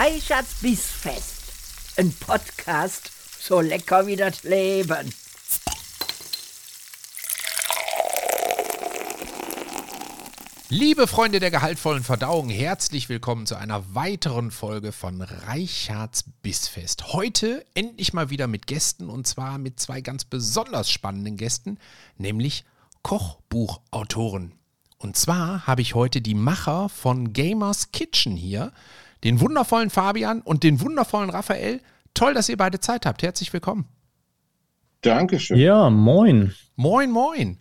Reichards Bissfest. Ein Podcast so lecker wie das Leben. Liebe Freunde der gehaltvollen Verdauung, herzlich willkommen zu einer weiteren Folge von Reichards Bissfest. Heute endlich mal wieder mit Gästen und zwar mit zwei ganz besonders spannenden Gästen, nämlich Kochbuchautoren. Und zwar habe ich heute die Macher von Gamers Kitchen hier, den wundervollen Fabian und den wundervollen Raphael. Toll, dass ihr beide Zeit habt. Herzlich willkommen. Dankeschön. Ja, moin. Moin, moin.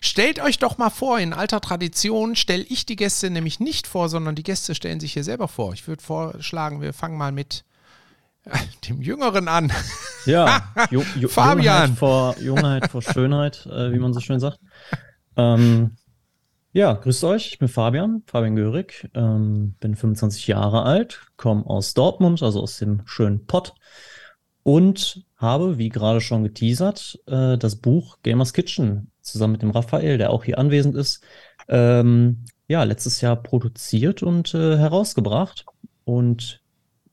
Stellt euch doch mal vor, in alter Tradition stelle ich die Gäste nämlich nicht vor, sondern die Gäste stellen sich hier selber vor. Ich würde vorschlagen, wir fangen mal mit äh, dem Jüngeren an. Ja, Fabian. Jungheit vor, Jungheit vor Schönheit, äh, wie man so schön sagt. Ähm, ja, grüßt euch, ich bin Fabian, Fabian Görig, ähm, bin 25 Jahre alt, komme aus Dortmund, also aus dem schönen Pott. Und habe, wie gerade schon geteasert, äh, das Buch Gamers Kitchen zusammen mit dem Raphael, der auch hier anwesend ist, ähm, ja, letztes Jahr produziert und äh, herausgebracht. Und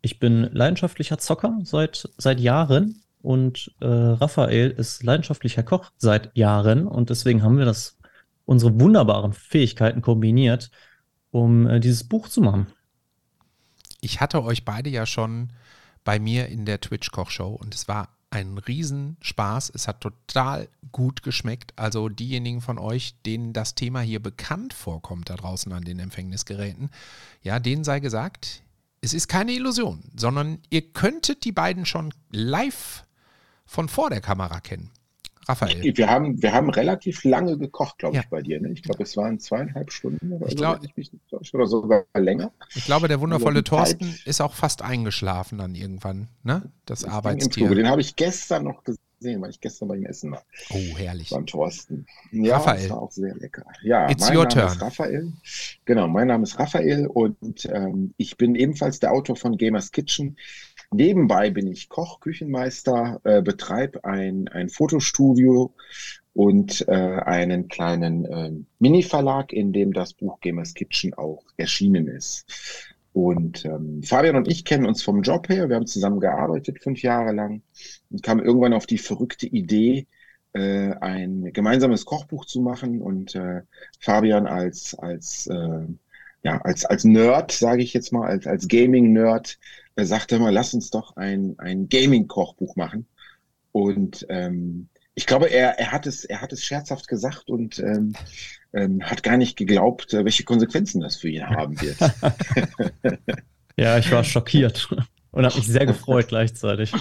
ich bin leidenschaftlicher Zocker seit, seit Jahren. Und äh, Raphael ist leidenschaftlicher Koch seit Jahren. Und deswegen haben wir das, unsere wunderbaren Fähigkeiten kombiniert, um äh, dieses Buch zu machen. Ich hatte euch beide ja schon bei mir in der Twitch-Kochshow und es war ein Riesenspaß. Es hat total gut geschmeckt. Also diejenigen von euch, denen das Thema hier bekannt vorkommt da draußen an den Empfängnisgeräten, ja, denen sei gesagt, es ist keine Illusion, sondern ihr könntet die beiden schon live von vor der Kamera kennen. Raphael. Wir haben, wir haben relativ lange gekocht, glaube Ja. ich, bei dir. Ne? Ich glaube, es waren zweieinhalb Stunden oder Ich so, glaub- ich nicht täusche, oder sogar länger. Ich glaube, der wundervolle Thorsten ist auch fast eingeschlafen dann irgendwann, ne? Das Das Arbeitstier. Den habe ich gestern noch gesehen, weil ich gestern bei ihm essen war. Oh, herrlich. Beim Thorsten. Ja, Raphael. das war auch sehr lecker. Ja, It's mein your Name turn. ist Raphael. Genau, mein Name ist Raphael und ähm, ich bin ebenfalls der Autor von Gamers Kitchen. Nebenbei bin ich Koch, Küchenmeister, äh, betreibe ein, ein Fotostudio und äh, einen kleinen äh, Mini-Verlag, in dem das Buch Gamers Kitchen auch erschienen ist. Und ähm, Fabian und ich kennen uns vom Job her. Wir haben zusammen gearbeitet fünf Jahre lang und kamen irgendwann auf die verrückte Idee, äh, ein gemeinsames Kochbuch zu machen. Und äh, Fabian als als äh, ja als als Nerd, sage ich jetzt mal, als als Gaming-Nerd, äh, sagte mal, lass uns doch ein ein Gaming-Kochbuch machen. Und ähm, ich glaube, er er hat es er hat es scherzhaft gesagt und ähm, ähm, hat gar nicht geglaubt, äh, welche Konsequenzen das für ihn haben wird. Ja, ich war schockiert und habe mich sehr gefreut gleichzeitig.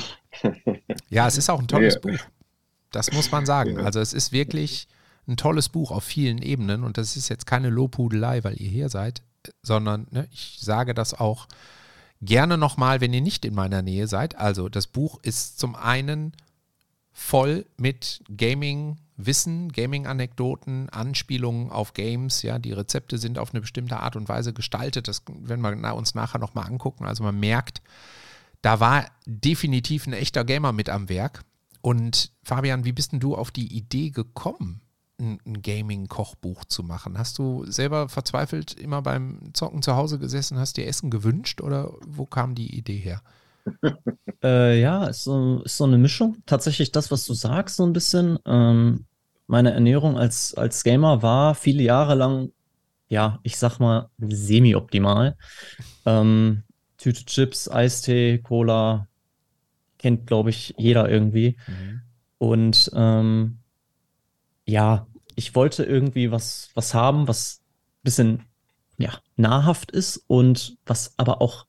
Ja, es ist auch ein tolles Ja. Buch. Das muss man sagen. Also es ist wirklich ein tolles Buch auf vielen Ebenen und das ist jetzt keine Lobhudelei, weil ihr hier seid, sondern ne, ich sage das auch gerne nochmal, wenn ihr nicht in meiner Nähe seid. Also das Buch ist zum einen voll mit Gaming-Wissen, Gaming-Anekdoten, Anspielungen auf Games. Ja, die Rezepte sind auf eine bestimmte Art und Weise gestaltet. Das werden wir uns nachher nochmal angucken. Also man merkt, da war definitiv ein echter Gamer mit am Werk. Und Fabian, wie bist denn du auf die Idee gekommen, ein, ein Gaming-Kochbuch zu machen? Hast du selber verzweifelt immer beim Zocken zu Hause gesessen, hast dir Essen gewünscht oder wo kam die Idee her? Äh, ja, ist so, ist so eine Mischung. Tatsächlich das, was du sagst, so ein bisschen. Ähm, meine Ernährung als, als Gamer war viele Jahre lang, ja, ich sag mal, semi-optimal. Ähm, Tüte Chips, Eistee, Cola, kennt, glaube ich, jeder irgendwie. Und ähm, ja, ich wollte irgendwie was, was haben, was ein bisschen ja, nahrhaft ist und was aber auch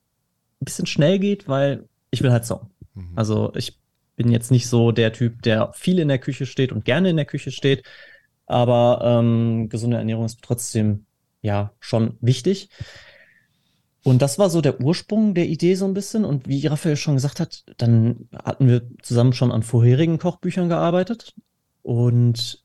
ein bisschen schnell geht, weil ich will halt zocken. Mhm. Also ich bin jetzt nicht so der Typ, der viel in der Küche steht und gerne in der Küche steht, aber ähm, gesunde Ernährung ist trotzdem ja schon wichtig. Und das war so der Ursprung der Idee so ein bisschen. Und wie Raphael schon gesagt hat, dann hatten wir zusammen schon an vorherigen Kochbüchern gearbeitet. Und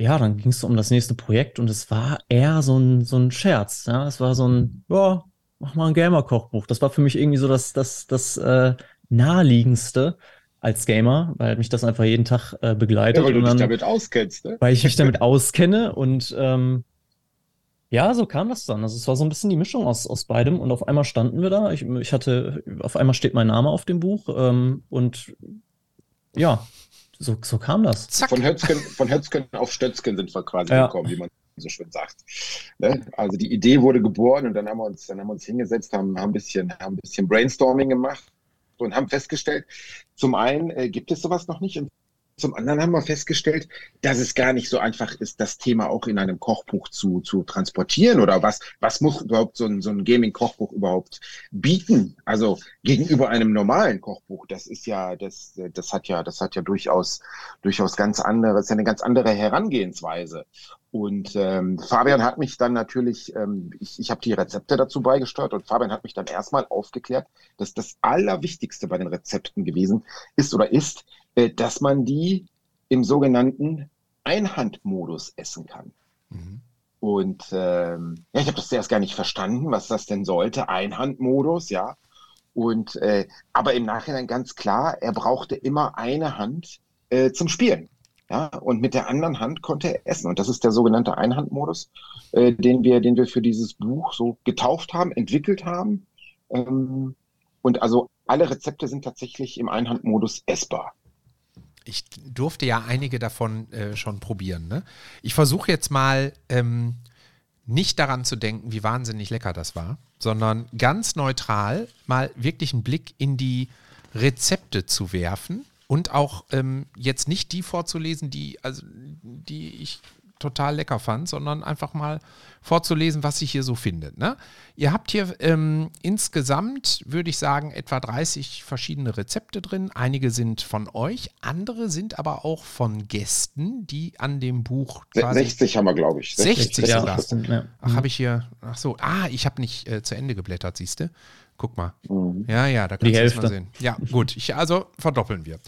ja, dann ging es um das nächste Projekt und es war eher so ein, so ein Scherz. Ja, es war so ein, ja, mach mal ein Gamer-Kochbuch. Das war für mich irgendwie so das, das, das äh, naheliegendste als Gamer, weil mich das einfach jeden Tag äh, begleitet. Ja, weil du dich dann, damit auskennst, ne? weil ich mich damit auskenne und ähm, Ja, so kam das dann. Also es war so ein bisschen die Mischung aus, aus beidem und auf einmal standen wir da. Ich, ich hatte, auf einmal steht mein Name auf dem Buch ähm, und ja, so, so kam das. Zack. Von Hötzken, von Hötzken auf Stötzken sind wir quasi ja. gekommen, wie man so schön sagt. Ne? Also die Idee wurde geboren und dann haben wir uns, dann haben wir uns hingesetzt, haben, haben, ein, bisschen, haben ein bisschen Brainstorming gemacht und haben festgestellt, zum einen äh, gibt es sowas noch nicht und zum anderen haben wir festgestellt, dass es gar nicht so einfach ist, das Thema auch in einem Kochbuch zu, zu transportieren oder was, was muss überhaupt so ein, so ein Gaming-Kochbuch überhaupt bieten? Also gegenüber einem normalen Kochbuch, das ist ja, das, das hat ja, das hat ja durchaus, durchaus ganz andere, ist ja eine ganz andere Herangehensweise. Und ähm, Fabian hat mich dann natürlich, ähm, ich, ich habe die Rezepte dazu beigesteuert und Fabian hat mich dann erstmal aufgeklärt, dass das Allerwichtigste bei den Rezepten gewesen ist oder ist, dass man die im sogenannten Einhandmodus essen kann. Mhm. Und ähm, ja, ich habe das zuerst gar nicht verstanden, was das denn sollte. Einhandmodus, ja. Und äh, aber im Nachhinein ganz klar, er brauchte immer eine Hand äh, zum Spielen. Ja, und mit der anderen Hand konnte er essen. Und das ist der sogenannte Einhandmodus, äh, den wir, den wir für dieses Buch so getauft haben, entwickelt haben. Ähm, und also alle Rezepte sind tatsächlich im Einhandmodus essbar ich durfte ja einige davon äh, schon probieren. Ne? Ich versuche jetzt mal ähm, nicht daran zu denken, wie wahnsinnig lecker das war, sondern ganz neutral mal wirklich einen Blick in die Rezepte zu werfen und auch ähm, jetzt nicht die vorzulesen, die, also, die ich total lecker fand, sondern einfach mal vorzulesen, was sich hier so findet. Ne? Ihr habt hier ähm, insgesamt, würde ich sagen, etwa 30 verschiedene Rezepte drin. Einige sind von euch, andere sind aber auch von Gästen, die an dem Buch. 60 haben wir, glaube ich. 60, 60 ja. ja. Ach, habe ich hier. Ach so, ah, ich habe nicht äh, zu Ende geblättert, siehst du? Guck mal. Mhm. Ja, ja, da kannst du es mal sehen. Ja, gut. Ich, also verdoppeln wir.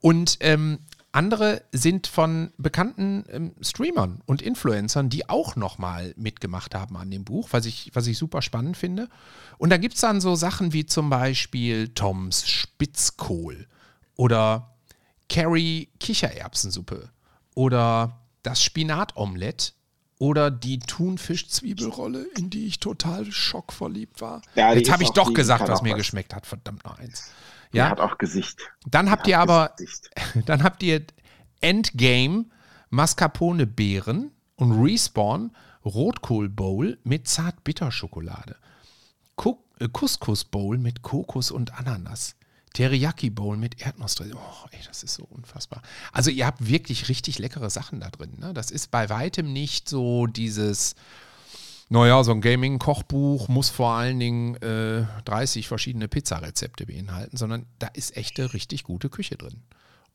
Und ähm, andere sind von bekannten ähm, Streamern und Influencern, die auch nochmal mitgemacht haben an dem Buch, was ich, was ich super spannend finde. Und da gibt es dann so Sachen wie zum Beispiel Toms Spitzkohl oder Carrie Kichererbsensuppe oder das Spinatomelett oder die Thunfisch-Zwiebelrolle, in die ich total schockverliebt war. Ja, Jetzt habe ich doch gesagt, was mir geschmeckt hat. Verdammt noch eins. Ja, hat auch Gesicht. Dann habt ihr aber, Gesicht. dann habt ihr Endgame Mascarpone Beeren und Respawn Rotkohl Bowl mit Zartbitterschokolade. Äh, Couscous Bowl mit Kokos und Ananas. Teriyaki Bowl mit Erdnussdressing. Oh, ey, das ist so unfassbar. Also ihr habt wirklich richtig leckere Sachen da drin. Ne? Das ist bei weitem nicht so dieses naja, so ein Gaming-Kochbuch muss vor allen Dingen äh, 30 verschiedene Pizzarezepte beinhalten, sondern da ist echte, richtig gute Küche drin.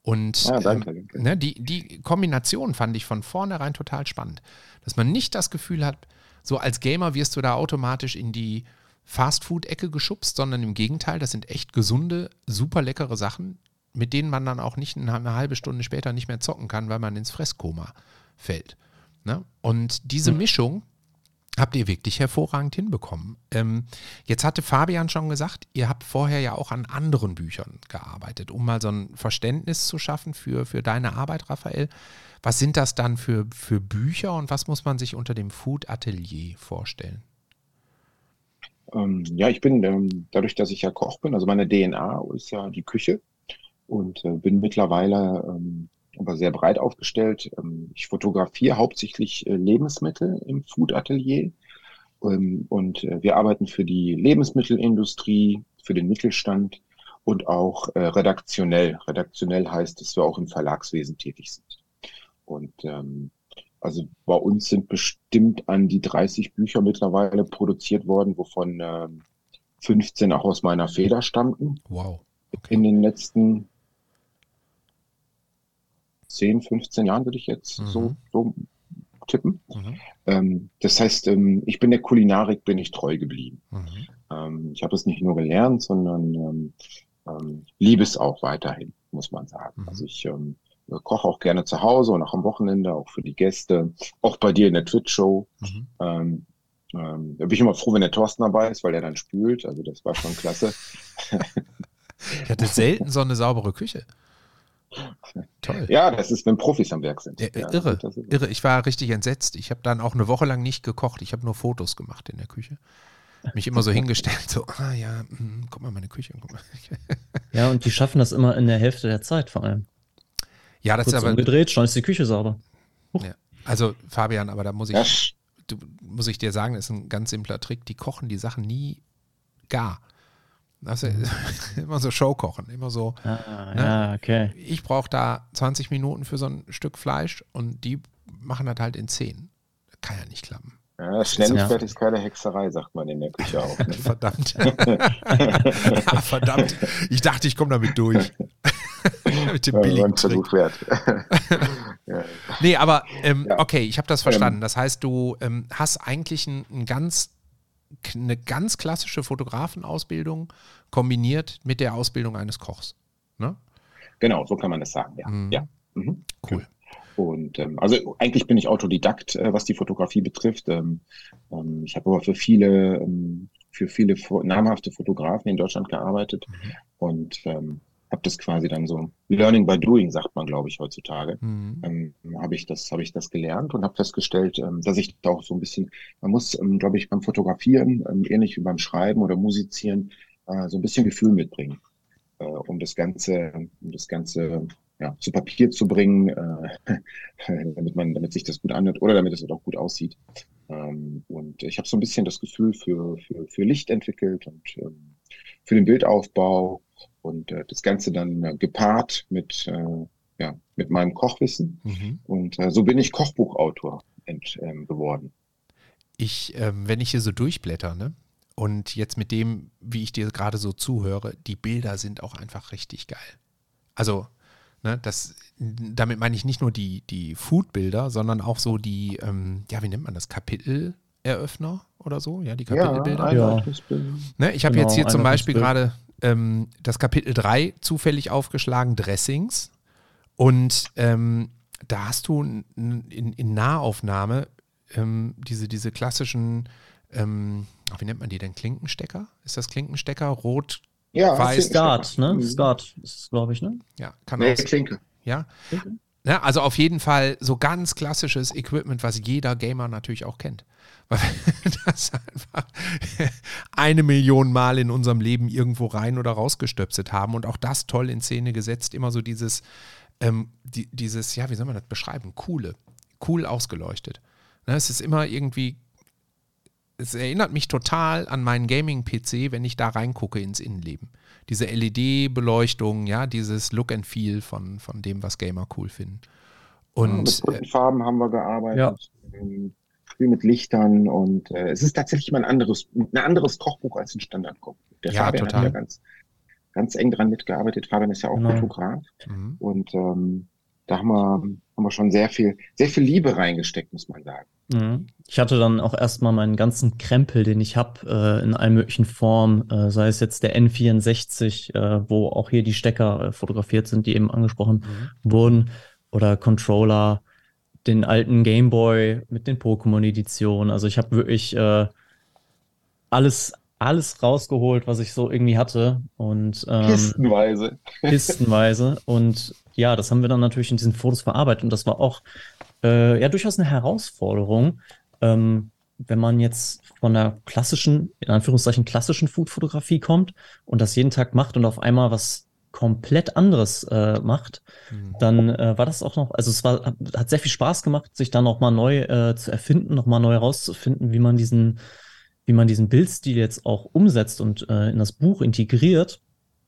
Und ah, danke, ähm, danke. Ne, die, die Kombination fand ich von vornherein total spannend. Dass man nicht das Gefühl hat, so als Gamer wirst du da automatisch in die Fast-Food-Ecke geschubst, sondern im Gegenteil, das sind echt gesunde, super leckere Sachen, mit denen man dann auch nicht eine halbe Stunde später nicht mehr zocken kann, weil man ins Fresskoma fällt. Ne? Und diese hm. Mischung, habt ihr wirklich hervorragend hinbekommen. Ähm, jetzt hatte Fabian schon gesagt, ihr habt vorher ja auch an anderen Büchern gearbeitet, um mal so ein Verständnis zu schaffen für, für deine Arbeit, Raphael. Was sind das dann für, für Bücher und was muss man sich unter dem Food Atelier vorstellen? Ähm, ja, ich bin ähm, dadurch, dass ich ja Koch bin, also meine DNA ist ja die Küche und äh, bin mittlerweile ähm, aber sehr breit aufgestellt. Ähm, ich fotografiere hauptsächlich äh, Lebensmittel im Food Atelier. Ähm, und äh, wir arbeiten für die Lebensmittelindustrie, für den Mittelstand und auch äh, redaktionell. Redaktionell heißt, dass wir auch im Verlagswesen tätig sind. Und ähm, also bei uns sind bestimmt an die 30 Bücher mittlerweile produziert worden, wovon äh, 15 auch aus meiner Feder stammten. Wow. Okay. In den letzten 10, 15 Jahren, würde ich jetzt mhm. so, so tippen. Mhm. Ähm, das heißt, ähm, ich bin der Kulinarik bin ich treu geblieben. Mhm. Ähm, ich habe es nicht nur gelernt, sondern ähm, ähm, liebe es auch weiterhin, muss man sagen. Mhm. Also ich ähm, koche auch gerne zu Hause und auch am Wochenende, auch für die Gäste, auch bei dir in der Twitch-Show. Mhm. Da bin ich immer froh, wenn der Thorsten dabei ist, weil der dann spült. Also das war schon klasse. ich hatte selten so eine saubere Küche. Toll. Ja, das ist, wenn Profis am Werk sind. Ja, irre, irre. Ich war richtig entsetzt. Ich habe dann auch eine Woche lang nicht gekocht. Ich habe nur Fotos gemacht in der Küche. Mich immer so hingestellt, so, ah ja, mh, guck mal, meine Küche. Guck mal. Ja, und die schaffen das immer in der Hälfte der Zeit vor allem. Ja, das Kurz ist aber. Umgedreht, schon ist die Küche sauber. Ja. Also, Fabian, aber da muss ich, du, muss ich dir sagen, das ist ein ganz simpler Trick. Die kochen die Sachen nie gar. Das ist mhm. immer so Showkochen, immer so. Ah, ne? Ja, okay. Ich brauche da 20 Minuten für so ein Stück Fleisch und die machen das halt in 10. Das kann ja nicht klappen. Ja, Schnelligkeit ist keine Hexerei, sagt man in der Küche auch. Ne? verdammt. ja, verdammt. Ich dachte, ich komme damit durch. Mit dem billigen ja, Versuch wert. ja. Nee, aber ähm, okay, ich habe das verstanden. Ähm. Das heißt, du ähm, hast eigentlich ein, ein ganz eine ganz klassische Fotografenausbildung kombiniert mit der Ausbildung eines Kochs. Ne? Genau, so kann man das sagen, ja. Mhm. ja. Mhm. Cool. Und ähm, also eigentlich bin ich Autodidakt, äh, was die Fotografie betrifft. Ähm, ähm, ich habe aber für viele, ähm, für viele namhafte Fotografen in Deutschland gearbeitet mhm. und ähm, habe das quasi dann so Learning by Doing, sagt man, glaube ich, heutzutage. Mhm. Ähm, habe ich das, habe ich das gelernt und habe festgestellt, ähm, dass ich da auch so ein bisschen, man muss, ähm, glaube ich, beim Fotografieren, ähm, ähnlich wie beim Schreiben oder Musizieren, äh, so ein bisschen Gefühl mitbringen, äh, um das Ganze, um das Ganze ja, zu Papier zu bringen, äh, damit man, damit sich das gut anhört oder damit es auch gut aussieht. Ähm, und ich habe so ein bisschen das Gefühl für, für, für Licht entwickelt und ähm, für den Bildaufbau und äh, das Ganze dann äh, gepaart mit, äh, ja, mit meinem Kochwissen. Mhm. Und äh, so bin ich Kochbuchautor ent, ähm, geworden. Ich, ähm, wenn ich hier so durchblätter, ne? Und jetzt mit dem, wie ich dir gerade so zuhöre, die Bilder sind auch einfach richtig geil. Also, ne, das, damit meine ich nicht nur die, die Food-Bilder, sondern auch so die, ähm, ja, wie nennt man das, Kapiteleröffner oder so? Ja, die Kapitelbilder. Ja, ja. Ne, ich habe genau, jetzt hier zum Beispiel gerade ähm, das Kapitel 3 zufällig aufgeschlagen, Dressings. Und ähm, da hast du in, in, in Nahaufnahme ähm, diese, diese klassischen, ähm, wie nennt man die denn? Klinkenstecker? Ist das Klinkenstecker? Rot, ja, weiß? Skat, ne? Skat ist es, glaube ich, ne? Ja, kann nee, auch. Klinke. Ja. Ja, also auf jeden Fall so ganz klassisches Equipment, was jeder Gamer natürlich auch kennt weil wir das einfach eine Million Mal in unserem Leben irgendwo rein oder rausgestöpselt haben und auch das toll in Szene gesetzt. Immer so dieses, ähm, die, dieses, ja, wie soll man das beschreiben? Coole, cool ausgeleuchtet. Ne, es ist immer irgendwie, es erinnert mich total an meinen Gaming-PC, wenn ich da reingucke ins Innenleben. Diese LED-Beleuchtung, ja, dieses Look and Feel von, von dem, was Gamer cool finden. Und, ja, mit Farben haben wir gearbeitet. Ja. Ähm, viel mit Lichtern und äh, es ist tatsächlich mal ein anderes, ein anderes Kochbuch als ein Standardkochbuch. Der ja, Fabian total. hat ja ganz, ganz eng dran mitgearbeitet. Fabian ist ja auch genau. Fotograf mhm. und ähm, da haben wir, haben wir schon sehr viel, sehr viel Liebe reingesteckt, muss man sagen. Mhm. Ich hatte dann auch erstmal meinen ganzen Krempel, den ich habe, äh, in allen möglichen Formen, äh, sei es jetzt der N64, äh, wo auch hier die Stecker äh, fotografiert sind, die eben angesprochen mhm. wurden, oder Controller, den alten Gameboy mit den Pokémon-Editionen. Also ich habe wirklich äh, alles, alles rausgeholt, was ich so irgendwie hatte. Und, ähm, kistenweise. Kistenweise. Und ja, das haben wir dann natürlich in diesen Fotos verarbeitet. Und das war auch äh, ja durchaus eine Herausforderung. Ähm, wenn man jetzt von der klassischen, in Anführungszeichen klassischen Food-Fotografie kommt und das jeden Tag macht und auf einmal was komplett anderes äh, macht, mhm. dann äh, war das auch noch, also es war, hat sehr viel Spaß gemacht, sich dann nochmal neu äh, zu erfinden, nochmal neu herauszufinden, wie man diesen, wie man diesen Bildstil jetzt auch umsetzt und äh, in das Buch integriert,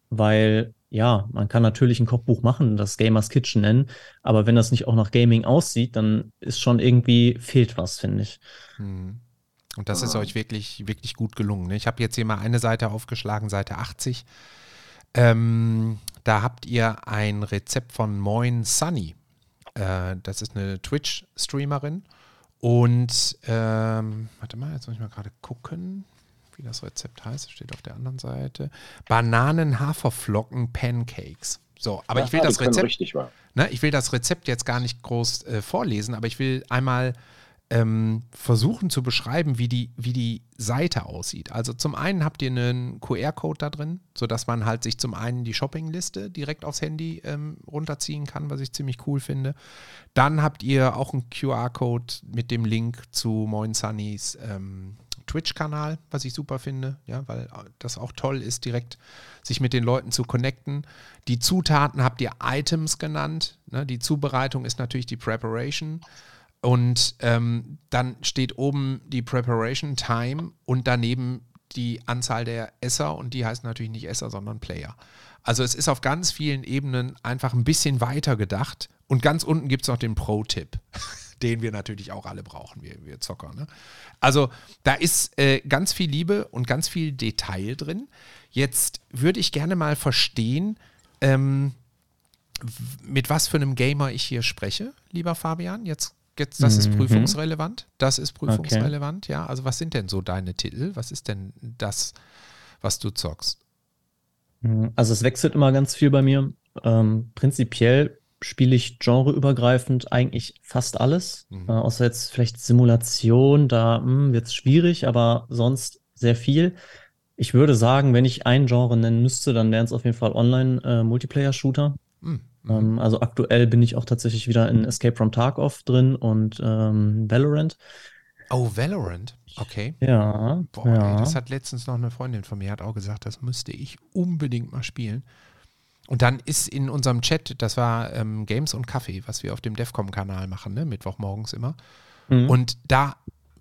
weil ja, man kann natürlich ein Kochbuch machen, das Gamers Kitchen nennen, aber wenn das nicht auch nach Gaming aussieht, dann ist schon irgendwie fehlt was, finde ich. Mhm. Und das ist euch wirklich, wirklich gut gelungen. Ne? Ich habe jetzt hier mal eine Seite aufgeschlagen, Seite 80. Ähm, da habt ihr ein Rezept von Moin Sunny. Äh, das ist eine Twitch-Streamerin. Und ähm, warte mal, jetzt muss ich mal gerade gucken, wie das Rezept heißt. Das steht auf der anderen Seite. Bananen-Haferflocken-Pancakes. So, aber ja, ich will das Rezept. Ne, ich will das Rezept jetzt gar nicht groß äh, vorlesen, aber ich will einmal ähm, versuchen zu beschreiben, wie die, wie die Seite aussieht. Also zum einen habt ihr einen QR-Code da drin, sodass man halt sich zum einen die Shoppingliste direkt aufs Handy ähm, runterziehen kann, was ich ziemlich cool finde. Dann habt ihr auch einen QR-Code mit dem Link zu Moin Sunnys ähm, Twitch-Kanal, was ich super finde, ja, weil das auch toll ist, direkt sich mit den Leuten zu connecten. Die Zutaten habt ihr Items genannt. Ne? Die Zubereitung ist natürlich die Preparation. Und ähm, dann steht oben die Preparation Time und daneben die Anzahl der Esser und die heißt natürlich nicht Esser, sondern Player. Also es ist auf ganz vielen Ebenen einfach ein bisschen weiter gedacht und ganz unten gibt es noch den Pro-Tipp, den wir natürlich auch alle brauchen, wir, wir Zocker. Ne? Also da ist äh, ganz viel Liebe und ganz viel Detail drin. Jetzt würde ich gerne mal verstehen, ähm, mit was für einem Gamer ich hier spreche, lieber Fabian. Jetzt Jetzt, das ist mhm. prüfungsrelevant. Das ist prüfungsrelevant, okay. ja. Also was sind denn so deine Titel? Was ist denn das, was du zockst? Mhm. Also es wechselt immer ganz viel bei mir. Ähm, prinzipiell spiele ich genreübergreifend eigentlich fast alles. Mhm. Äh, außer jetzt vielleicht Simulation, da hm, wird es schwierig, aber sonst sehr viel. Ich würde sagen, wenn ich ein Genre nennen müsste, dann wären es auf jeden Fall Online-Multiplayer-Shooter. Äh, mhm. Ähm, also aktuell bin ich auch tatsächlich wieder in Escape from Tarkov drin und ähm, Valorant. Oh, Valorant, okay. Ja. Boah, ja. Ey, das hat letztens noch eine Freundin von mir, hat auch gesagt, das müsste ich unbedingt mal spielen. Und dann ist in unserem Chat, das war ähm, Games und Kaffee, was wir auf dem Defcom-Kanal machen, ne? Mittwochmorgens immer. Mhm. Und da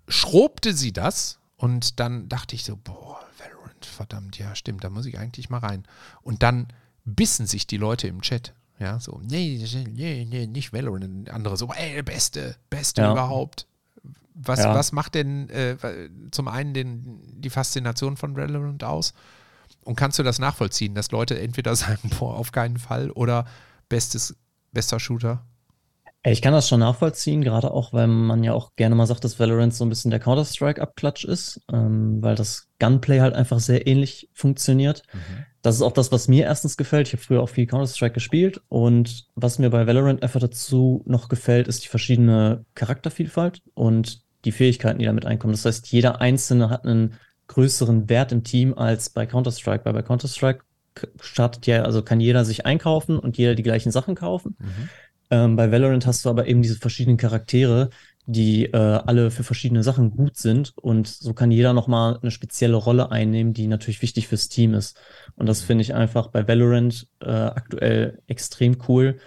schrobte sie das und dann dachte ich so, boah, Valorant, verdammt, ja, stimmt, da muss ich eigentlich mal rein. Und dann bissen sich die Leute im Chat. Ja, so, nee, nee, nee, nicht Valorant. Andere so, ey, beste, beste ja. überhaupt. Was, ja. was macht denn äh, zum einen den, die Faszination von Valorant aus? Und kannst du das nachvollziehen, dass Leute entweder sagen, boah, auf keinen Fall oder bestes, bester Shooter? Ich kann das schon nachvollziehen, gerade auch, weil man ja auch gerne mal sagt, dass Valorant so ein bisschen der Counter-Strike-Abklatsch ist, ähm, weil das Gunplay halt einfach sehr ähnlich funktioniert. Mhm. Das ist auch das, was mir erstens gefällt. Ich habe früher auch viel Counter-Strike gespielt und was mir bei Valorant einfach dazu noch gefällt, ist die verschiedene Charaktervielfalt und die Fähigkeiten, die damit einkommen. Das heißt, jeder Einzelne hat einen größeren Wert im Team als bei Counter-Strike, weil bei Counter-Strike startet ja, also kann jeder sich einkaufen und jeder die gleichen Sachen kaufen. Mhm. Ähm, bei Valorant hast du aber eben diese verschiedenen Charaktere, die äh, alle für verschiedene Sachen gut sind und so kann jeder nochmal eine spezielle Rolle einnehmen, die natürlich wichtig fürs Team ist. Und das finde ich einfach bei Valorant äh, aktuell extrem cool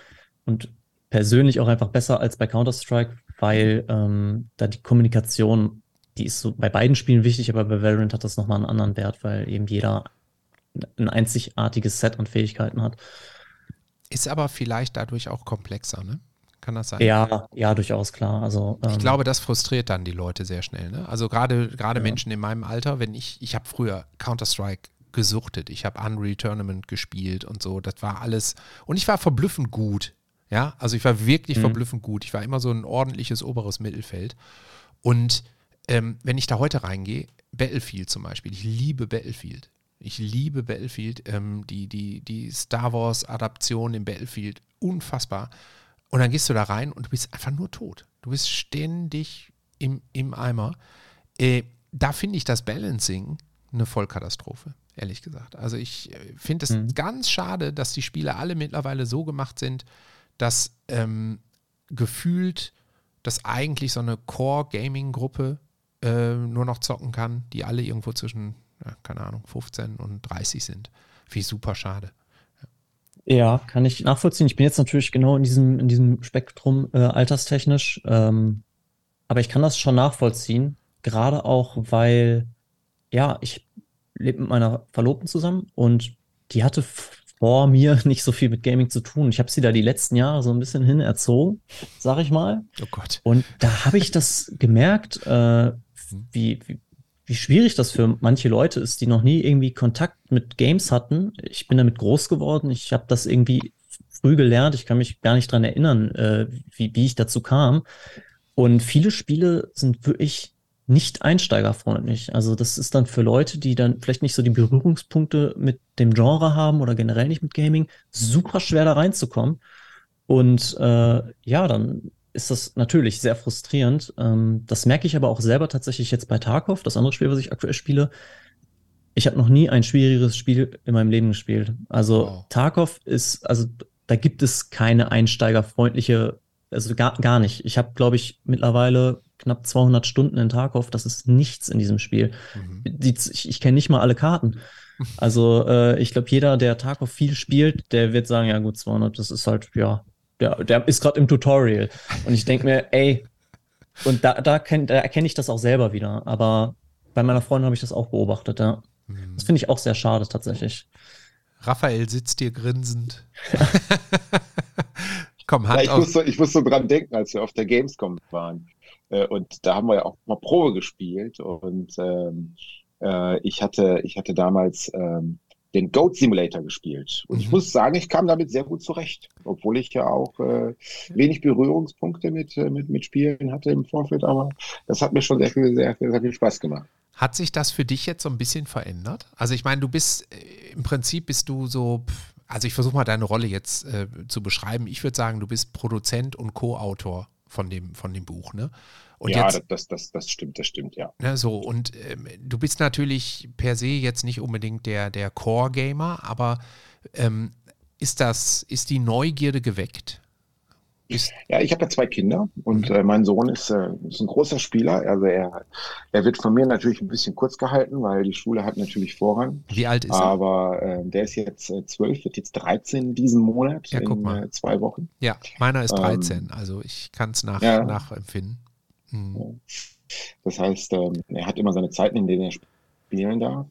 und persönlich auch einfach besser als bei Counter-Strike, weil ähm, da die Kommunikation, die ist so bei beiden Spielen wichtig, aber bei Valorant hat das nochmal einen anderen Wert, weil eben jeder ein einzigartiges Set an Fähigkeiten hat. Ist aber vielleicht dadurch auch komplexer, ne? Kann das sein? Ja, ja, durchaus klar. Also, ähm, ich glaube, das frustriert dann die Leute sehr schnell. Ne? Also gerade gerade ja. Menschen in meinem Alter, wenn ich, ich habe früher Counter-Strike gesuchtet, ich habe Unreal Tournament gespielt und so, das war alles. Und ich war verblüffend gut. Ja, also ich war wirklich mhm. verblüffend gut. Ich war immer so ein ordentliches oberes Mittelfeld. Und ähm, wenn ich da heute reingehe, Battlefield zum Beispiel, ich liebe Battlefield. Ich liebe Battlefield, ähm, die, die, die Star Wars-Adaption im Battlefield, unfassbar. Und dann gehst du da rein und du bist einfach nur tot. Du bist ständig im, im Eimer. Äh, da finde ich das Balancing eine Vollkatastrophe, ehrlich gesagt. Also ich äh, finde es mhm. ganz schade, dass die Spiele alle mittlerweile so gemacht sind, dass ähm, gefühlt, dass eigentlich so eine Core-Gaming-Gruppe äh, nur noch zocken kann, die alle irgendwo zwischen ja, keine Ahnung, 15 und 30 sind. Wie super schade. Ja. kann ich nachvollziehen. Ich bin jetzt natürlich genau in diesem, in diesem Spektrum äh, alterstechnisch. Ähm, aber ich kann das schon nachvollziehen. Gerade auch, weil, ja, ich lebe mit meiner Verlobten zusammen und die hatte vor mir nicht so viel mit Gaming zu tun. Ich habe sie da die letzten Jahre so ein bisschen hin erzogen, sag ich mal. Oh Gott. Und da habe ich das gemerkt, äh, wie, wie, wie schwierig das für manche Leute ist, die noch nie irgendwie Kontakt mit Games hatten. Ich bin damit groß geworden. Ich habe das irgendwie früh gelernt. Ich kann mich gar nicht dran erinnern, äh, wie, wie ich dazu kam. Und viele Spiele sind wirklich nicht einsteigerfreundlich. Also das ist dann für Leute, die dann vielleicht nicht so die Berührungspunkte mit dem Genre haben oder generell nicht mit Gaming, super schwer da reinzukommen. Und äh, ja, dann ist das natürlich sehr frustrierend. Ähm, das merke ich aber auch selber tatsächlich jetzt bei Tarkov, das andere Spiel, was ich aktuell spiele. Ich habe noch nie ein schwierigeres Spiel in meinem Leben gespielt. Also Wow. Tarkov ist, also da gibt es keine einsteigerfreundliche, also gar, gar nicht. Ich habe, glaube ich, mittlerweile knapp 200 Stunden in Tarkov. Das ist nichts in diesem Spiel. Mhm. Die, ich ich kenne nicht mal alle Karten. Also äh, ich glaube, jeder, der Tarkov viel spielt, der wird sagen, ja gut, 200, das ist halt, ja, der, der ist gerade im Tutorial. Und ich denke mir, ey, und da, da, kenn, da erkenne ich das auch selber wieder. Aber bei meiner Freundin habe ich das auch beobachtet, ja. Mhm. Das finde ich auch sehr schade tatsächlich. Raphael sitzt dir grinsend. Komm, Ja, Hand ich, auf. musste, ich musste dran denken, als wir auf der Gamescom waren. Äh, und da haben wir ja auch mal Probe gespielt. Und ähm, äh, ich, hatte, ich hatte damals ähm, den Goat Simulator gespielt. Und ich Mhm. muss sagen, ich kam damit sehr gut zurecht. Obwohl ich ja auch äh, wenig Berührungspunkte mit, äh, mit, mit Spielen hatte im Vorfeld. Aber das hat mir schon sehr viel, sehr, sehr viel Spaß gemacht. Hat sich das für dich jetzt so ein bisschen verändert? Also ich meine, du bist äh, im Prinzip bist du so, also ich versuche mal deine Rolle jetzt äh, zu beschreiben. Ich würde sagen, du bist Produzent und Co-Autor von dem, von dem Buch, ne? Und ja, jetzt, das, das, das stimmt, das stimmt, ja. ne, so, und ähm, du bist natürlich per se jetzt nicht unbedingt der, der Core-Gamer, aber ähm, ist das, ist die Neugierde geweckt? Ist, Ja, ich habe ja zwei Kinder und äh, mein Sohn ist, äh, ist ein großer Spieler. Also er, er wird von mir natürlich ein bisschen kurz gehalten, weil die Schule hat natürlich Vorrang. wie alt ist er? Aber äh, der ist jetzt äh, 12, wird jetzt 13 diesen Monat, Ja, guck in mal. äh, zwei Wochen. Ja, meiner ist ähm, 13, also ich kann es nach, ja. nachempfinden. Hm. Das heißt, ähm, er hat immer seine Zeiten, in denen er spielen darf.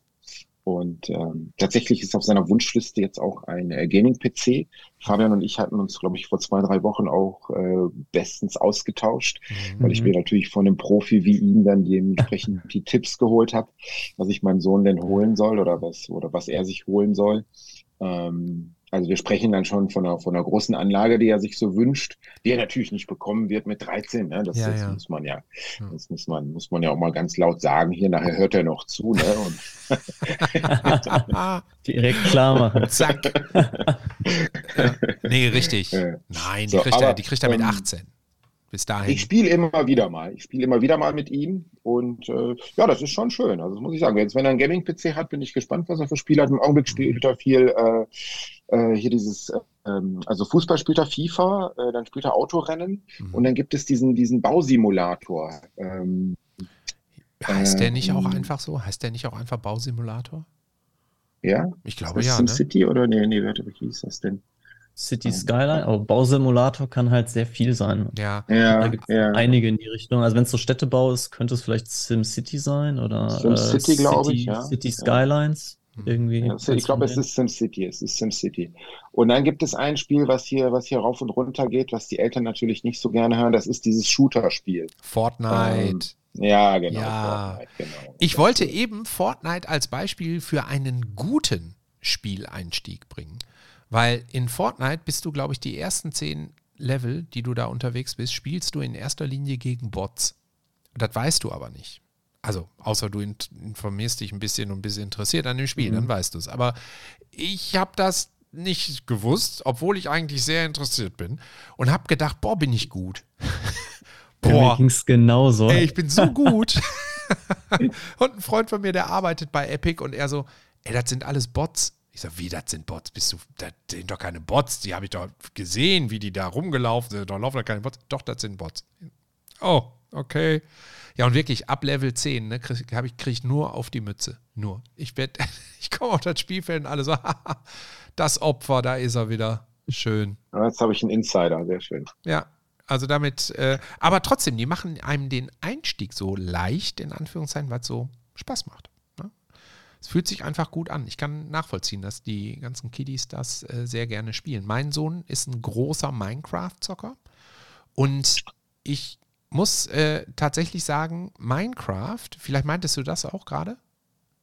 Und ähm, tatsächlich ist auf seiner Wunschliste jetzt auch ein äh, Gaming-PC. Fabian und ich hatten uns, glaube ich, vor zwei, drei Wochen auch äh, bestens ausgetauscht, Mhm. weil ich mir natürlich von einem Profi wie ihm dann dementsprechend die Tipps geholt habe, was ich meinem Sohn denn holen soll oder was oder was er sich holen soll. Ähm, also wir sprechen dann schon von einer, von einer großen Anlage, die er sich so wünscht, die er natürlich nicht bekommen wird mit 13. Ne? Das, Ja, das ja. muss man ja, Ja. das muss man, muss man ja auch mal ganz laut sagen. Hier nachher hört er noch zu. Ne? Und Ah, Direkt klar machen. zack. ja. Nee, richtig. Äh, Nein, die so, kriegt, er, aber, die kriegt er mit ähm, 18. Bis dahin. Ich spiele immer wieder mal. Ich spiele immer wieder mal mit ihm und äh, ja, das ist schon schön. Also das muss ich sagen. Jetzt, wenn er einen Gaming-PC hat, bin ich gespannt, was er für Spiele hat. Im Augenblick spielt er viel äh, äh, hier dieses, äh, ähm, also Fußball spielt er FIFA, äh, dann spielt er Autorennen Mhm. und dann gibt es diesen, diesen Bausimulator. Ähm, heißt der nicht auch ähm, einfach so? Heißt der nicht auch einfach Bausimulator? ja, Ich ist glaube das ja. Ne? SimCity oder nee, nee, wie hieß das denn? City Skyline, aber Bausimulator kann halt sehr viel sein. Ja. Da Ja, gibt es ja. einige in die Richtung. Also wenn es so Städtebau ist, könnte es vielleicht SimCity sein oder SimCity, glaube ich, City, ja. City. Skylines. Mhm. Irgendwie. Ja, ich glaube, es ist SimCity. Es ist SimCity. Und dann gibt es ein Spiel, was hier, was hier rauf und runter geht, was die Eltern natürlich nicht so gerne hören. Das ist dieses Shooter-Spiel. Fortnite. Ja, genau. Ja. Fortnite, genau. ich Das- wollte eben Fortnite als Beispiel für einen guten Spieleinstieg bringen. Weil in Fortnite bist du, glaube ich, die ersten zehn Level, die du da unterwegs bist, spielst du in erster Linie gegen Bots. Das weißt du aber nicht. Also, außer du informierst dich ein bisschen und bist interessiert an dem Spiel, dann weißt du es. Aber ich habe das nicht gewusst, obwohl ich eigentlich sehr interessiert bin und habe gedacht, boah, bin ich gut. Mir boah, ging es genauso. ey, ich bin so gut. und ein Freund von mir, der arbeitet bei Epic und er so, ey, das sind alles Bots. Ich sag, wie, das sind Bots? Bist du, das sind doch keine Bots. Die habe ich doch gesehen, wie die da rumgelaufen sind. Da laufen doch keine Bots. Doch, das sind Bots. Oh, okay. Ja, und wirklich, ab Level 10, ne, krieg, hab ich, krieg ich nur auf die Mütze. Nur. Ich werd, ich komme auf das Spielfeld und alle so, das Opfer, da ist er wieder. Schön. Ja, Jetzt habe ich einen Insider, sehr schön. Ja, also damit, äh, aber trotzdem, die machen einem den Einstieg so leicht, in Anführungszeichen, weil es so Spaß macht. Ne? Es fühlt sich einfach gut an. Ich kann nachvollziehen, dass die ganzen Kiddies das äh, sehr gerne spielen. Mein Sohn ist ein großer Minecraft-Zocker und ich muss äh, tatsächlich sagen, Minecraft, vielleicht meintest du das auch gerade?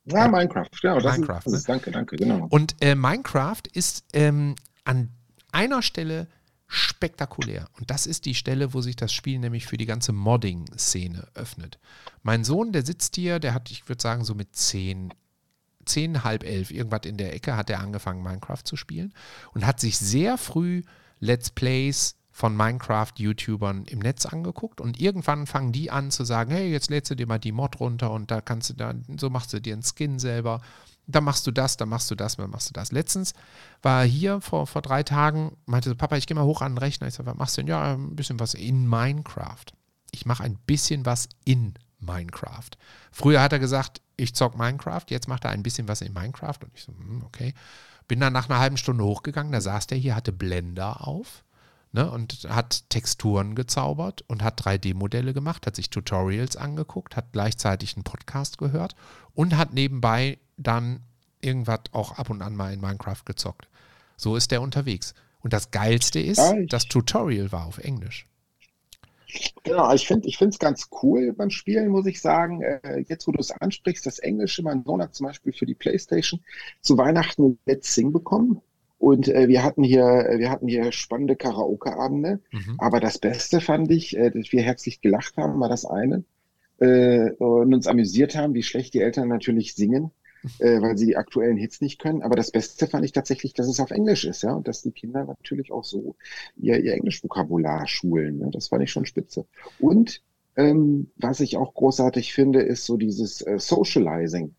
Ja, Ja. Minecraft, genau. Das Minecraft, ist, das ist, danke, danke, genau. Und äh, Minecraft ist ähm, an einer Stelle spektakulär. Und das ist die Stelle, wo sich das Spiel nämlich für die ganze Modding-Szene öffnet. Mein Sohn, der sitzt hier, der hat, ich würde sagen, so mit zehn, zehn, halb elf, irgendwas in der Ecke, hat er angefangen, Minecraft zu spielen und hat sich sehr früh Let's Plays von Minecraft-YouTubern im Netz angeguckt und irgendwann fangen die an zu sagen, hey, jetzt lädst du dir mal die Mod runter und da kannst du dann, so machst du dir einen Skin selber, dann machst du das, dann machst du das, dann machst du das. Letztens war er hier vor, vor drei Tagen, meinte so, Papa, ich gehe mal hoch an den Rechner. Ich sage, was machst du denn? Ja, ein bisschen was in Minecraft. Ich mache ein bisschen was in Minecraft. Früher hat er gesagt, ich zock Minecraft, jetzt macht er ein bisschen was in Minecraft und ich so, hm, okay. Bin dann nach einer halben Stunde hochgegangen, da saß der hier, hatte Blender auf ne, und hat Texturen gezaubert und hat 3D-Modelle gemacht, hat sich Tutorials angeguckt, hat gleichzeitig einen Podcast gehört und hat nebenbei dann irgendwas auch ab und an mal in Minecraft gezockt. So ist der unterwegs. Und das Geilste ist, das Tutorial war auf Englisch. Genau, ich finde es ganz cool beim Spielen, muss ich sagen. Äh, jetzt, wo du es ansprichst, das Englische, mein Sohn hat zum Beispiel für die Playstation zu Weihnachten Let's Sing bekommen. Und äh, wir hatten hier, wir hatten hier spannende Karaoke-Abende. Mhm. Aber das Beste fand ich, äh, dass wir herzlich gelacht haben, war das eine. Äh, und uns amüsiert haben, wie schlecht die Eltern natürlich singen, äh, weil sie die aktuellen Hits nicht können. Aber das Beste fand ich tatsächlich, dass es auf Englisch ist, ja, und dass die Kinder natürlich auch so ihr, ihr Englisch-Vokabular schulen. Ja? Das fand ich schon spitze. Und ähm, was ich auch großartig finde, ist so dieses äh, Socializing,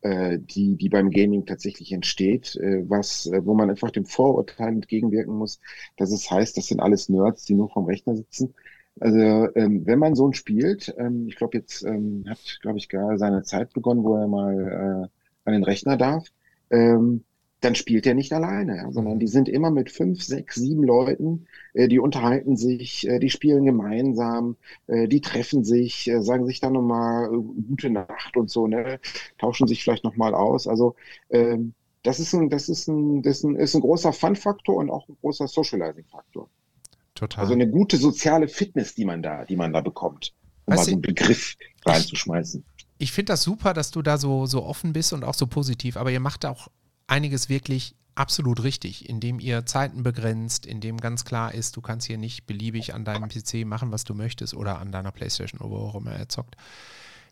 äh, die, die beim Gaming tatsächlich entsteht, äh, was, äh, wo man einfach dem Vorurteil entgegenwirken muss, dass es heißt, das sind alles Nerds, die nur vom Rechner sitzen. Also ähm, wenn man so ein spielt, ähm, ich glaube jetzt ähm, hat, glaube ich, gerade seine Zeit begonnen, wo er mal äh, an den Rechner darf, ähm, dann spielt er nicht alleine, ja, sondern die sind immer mit fünf, sechs, sieben Leuten, äh, die unterhalten sich, äh, die spielen gemeinsam, äh, die treffen sich, äh, sagen sich dann nochmal äh, gute Nacht und so, ne, tauschen sich vielleicht nochmal aus. Also ähm, das ist ein, das ist ein, das ist ein, ist ein großer Fun-Faktor und auch ein großer Socializing-Faktor. Total. Also eine gute soziale Fitness, die man da, die man da bekommt, um weißt mal so einen Begriff reinzuschmeißen. Ich, finde das super, dass du da so, so offen bist und auch so positiv, aber ihr macht auch einiges wirklich absolut richtig, indem ihr Zeiten begrenzt, indem ganz klar ist, du kannst hier nicht beliebig an deinem PC machen, was du möchtest oder an deiner Playstation oder wo auch immer er zockt.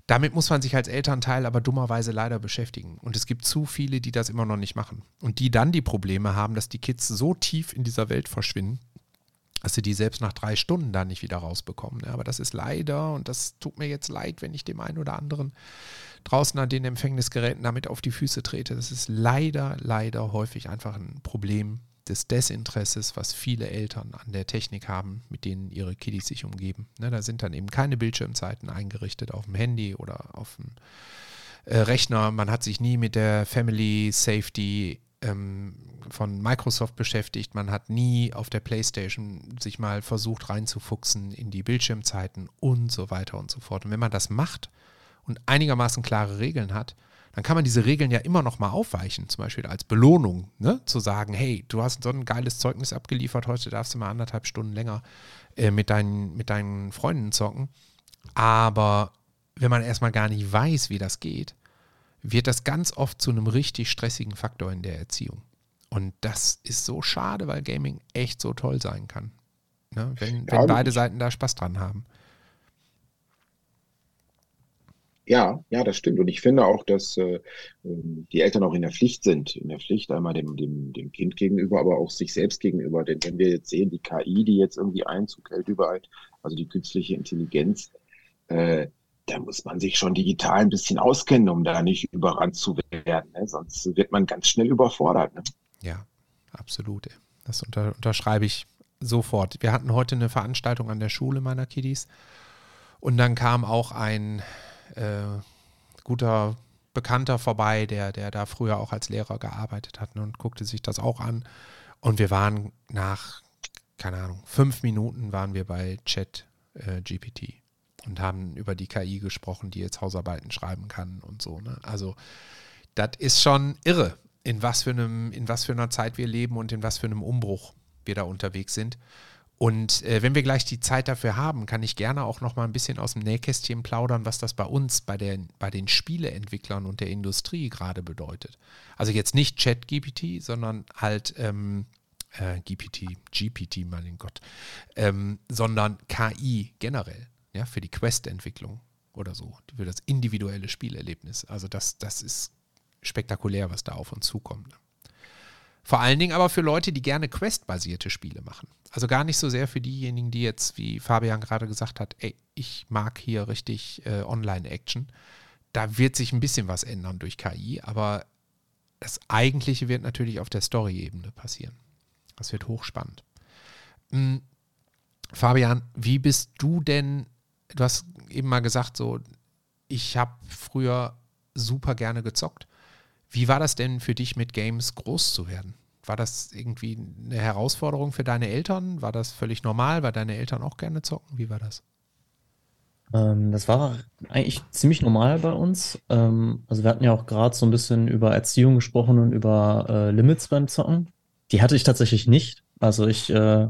Damit muss man sich als Elternteil aber dummerweise leider beschäftigen. Und es gibt zu viele, die das immer noch nicht machen. Und die dann die Probleme haben, dass die Kids so tief in dieser Welt verschwinden, dass sie die selbst nach drei Stunden da nicht wieder rausbekommen. Aber das ist leider, und das tut mir jetzt leid, wenn ich dem einen oder anderen draußen an den Empfängnisgeräten damit auf die Füße trete. Das ist leider, leider häufig einfach ein Problem des Desinteresses, was viele Eltern an der Technik haben, mit denen ihre Kiddies sich umgeben. Ne, da sind dann eben keine Bildschirmzeiten eingerichtet auf dem Handy oder auf dem äh, Rechner. Man hat sich nie mit der Family Safety ähm, von Microsoft beschäftigt. Man hat nie auf der PlayStation sich mal versucht reinzufuchsen in die Bildschirmzeiten und so weiter und so fort. Und wenn man das macht und einigermaßen klare Regeln hat, dann kann man diese Regeln ja immer noch mal aufweichen, zum Beispiel als Belohnung, ne? zu sagen, hey, du hast so ein geiles Zeugnis abgeliefert, heute darfst du mal anderthalb Stunden länger äh, mit, deinen, mit deinen Freunden zocken. Aber wenn man erstmal gar nicht weiß, wie das geht, wird das ganz oft zu einem richtig stressigen Faktor in der Erziehung. Und das ist so schade, weil Gaming echt so toll sein kann. Ne? Wenn, wenn beide Seiten da Spaß dran haben. Ja, ja, das stimmt. Und ich finde auch, dass äh, ähm, die Eltern auch in der Pflicht sind. In der Pflicht einmal dem, dem, dem Kind gegenüber, aber auch sich selbst gegenüber. Denn wenn wir jetzt sehen, die KI, die jetzt irgendwie Einzug hält überall, also die künstliche Intelligenz, äh, da muss man sich schon digital ein bisschen auskennen, um da nicht überrannt zu werden. Ne? Sonst wird man ganz schnell überfordert. Ne? Ja, absolut. Das unter, unterschreibe ich sofort. Wir hatten heute eine Veranstaltung an der Schule meiner Kiddies und dann kam auch ein äh, guter Bekannter vorbei, der, der da früher auch als Lehrer gearbeitet hat ne, und guckte sich das auch an. Und wir waren nach, keine Ahnung, fünf Minuten waren wir bei Chat äh, GPT und haben über die KI gesprochen, die jetzt Hausarbeiten schreiben kann und so. Ne? Also das ist schon irre, in was, für einem, in was für einer Zeit wir leben und in was für einem Umbruch wir da unterwegs sind. Und äh, wenn wir gleich die Zeit dafür haben, kann ich gerne auch noch mal ein bisschen aus dem Nähkästchen plaudern, was das bei uns, bei, der, bei den Spieleentwicklern und der Industrie gerade bedeutet. Also jetzt nicht Chat-GPT, sondern halt ähm, äh, GPT, GPT, mein Gott, ähm, sondern KI generell ja, für die Quest-Entwicklung oder so, für das individuelle Spielerlebnis. Also das, das ist spektakulär, was da auf uns zukommt. Vor allen Dingen aber für Leute, die gerne Quest-basierte Spiele machen. Also gar nicht so sehr für diejenigen, die jetzt, wie Fabian gerade gesagt hat, ey, ich mag hier richtig äh, Online-Action. Da wird sich ein bisschen was ändern durch KI, aber das Eigentliche wird natürlich auf der Story-Ebene passieren. Das wird hochspannend. Hm, Fabian, wie bist du denn, du hast eben mal gesagt, so, ich habe früher super gerne gezockt. Wie war das denn für dich mit Games groß zu werden? War das irgendwie eine Herausforderung für deine Eltern? War das völlig normal? War deine Eltern auch gerne zocken? Wie war das? Ähm, das war eigentlich ziemlich normal bei uns. Ähm, also wir hatten ja auch gerade so ein bisschen über Erziehung gesprochen und über äh, Limits beim Zocken. Die hatte ich tatsächlich nicht. Also ich äh,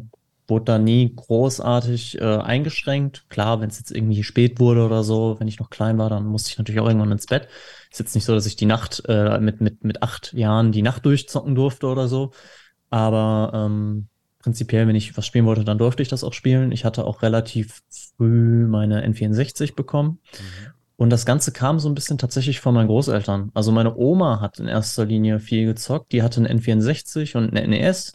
wurde da nie großartig äh, eingeschränkt. Klar, wenn es jetzt irgendwie spät wurde oder so, wenn ich noch klein war, dann musste ich natürlich auch irgendwann ins Bett. Ist jetzt nicht so, dass ich die Nacht äh, mit, mit, mit acht Jahren die Nacht durchzocken durfte oder so. Aber ähm, prinzipiell, wenn ich was spielen wollte, dann durfte ich das auch spielen. Ich hatte auch relativ früh meine N64 bekommen. Mhm. Und das Ganze kam so ein bisschen tatsächlich von meinen Großeltern. Also meine Oma hat in erster Linie viel gezockt. Die hatte einen N64 und eine NES.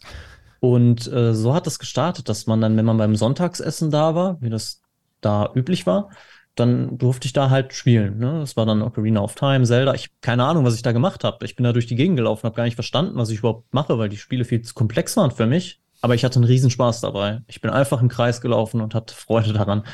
Und äh, so hat das gestartet, dass man dann, wenn man beim Sonntagsessen da war, wie das da üblich war, dann durfte ich da halt spielen. Ne? Das war dann Ocarina of Time, Zelda. Ich keine Ahnung, was ich da gemacht habe. Ich bin da durch die Gegend gelaufen, habe gar nicht verstanden, was ich überhaupt mache, weil die Spiele viel zu komplex waren für mich. Aber ich hatte einen Riesenspaß dabei. Ich bin einfach im Kreis gelaufen und hatte Freude daran.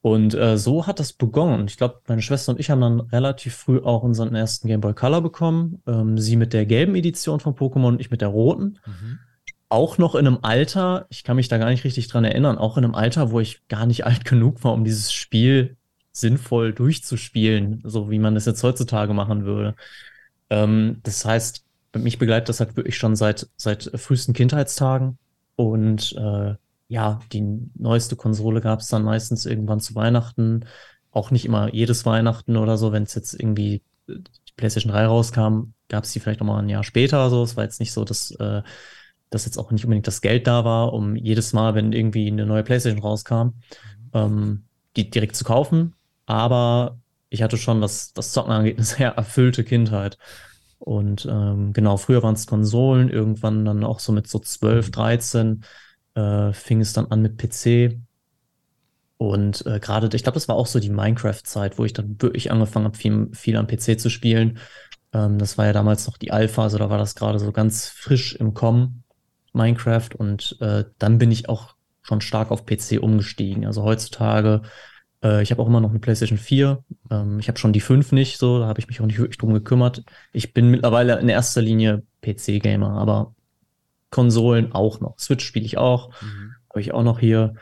Und äh, so hat das begonnen. Ich glaube, meine Schwester und ich haben dann relativ früh auch unseren ersten Game Boy Color bekommen. Ähm, sie mit der gelben Edition von Pokémon und ich mit der roten. Mhm auch noch in einem Alter, ich kann mich da gar nicht richtig dran erinnern, auch in einem Alter, wo ich gar nicht alt genug war, um dieses Spiel sinnvoll durchzuspielen, so wie man das jetzt heutzutage machen würde. Ähm, das heißt, mich begleitet das halt wirklich schon seit, seit frühesten Kindheitstagen. Und äh, ja, die neueste Konsole gab es dann meistens irgendwann zu Weihnachten. Auch nicht immer jedes Weihnachten oder so, wenn es jetzt irgendwie die PlayStation 3 rauskam, gab es die vielleicht noch mal ein Jahr später. So, es war jetzt nicht so, dass äh, dass jetzt auch nicht unbedingt das Geld da war, um jedes Mal, wenn irgendwie eine neue PlayStation rauskam, ähm, die direkt zu kaufen. Aber ich hatte schon, was das Zocken angeht, eine sehr erfüllte Kindheit. Und ähm, genau, früher waren es Konsolen, irgendwann dann auch so mit so 12, 13 äh, fing es dann an mit PC. Und äh, gerade, ich glaube, das war auch so die Minecraft-Zeit, wo ich dann wirklich angefangen habe, viel, viel am PC zu spielen. Ähm, das war ja damals noch die Alpha, also da war das gerade so ganz frisch im Kommen. Minecraft und äh, dann bin ich auch schon stark auf PC umgestiegen. Also heutzutage, äh, ich habe auch immer noch eine PlayStation 4. Ähm, ich habe schon die 5 nicht, so, da habe ich mich auch nicht wirklich drum gekümmert. Ich bin mittlerweile in erster Linie PC-Gamer, aber Konsolen auch noch. Switch spiele ich auch, mhm. habe ich auch noch hier.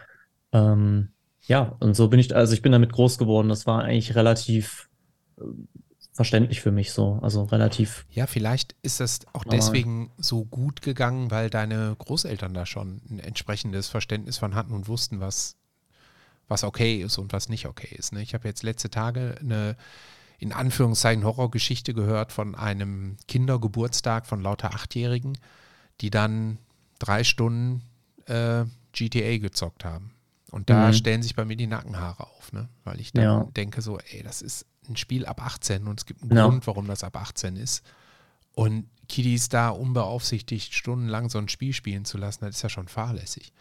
Ähm, ja, und so bin ich, also ich bin damit groß geworden. Das war eigentlich relativ äh, verständlich für mich so, also relativ. Ja, vielleicht ist das auch normal. deswegen so gut gegangen, weil deine Großeltern da schon ein entsprechendes Verständnis von hatten und wussten, was, was okay ist und was nicht okay ist. Ne? Ich habe jetzt letzte Tage eine in Anführungszeichen Horrorgeschichte gehört von einem Kindergeburtstag von lauter Achtjährigen, die dann drei Stunden äh, GTA gezockt haben. Und da mhm. stellen sich bei mir die Nackenhaare auf, ne? weil ich dann ja. denke so, ey, das ist ein Spiel ab 18 und es gibt einen ja. Grund, warum das ab 18 ist. Und Kiddies da unbeaufsichtigt stundenlang so ein Spiel spielen zu lassen, das ist ja schon fahrlässig.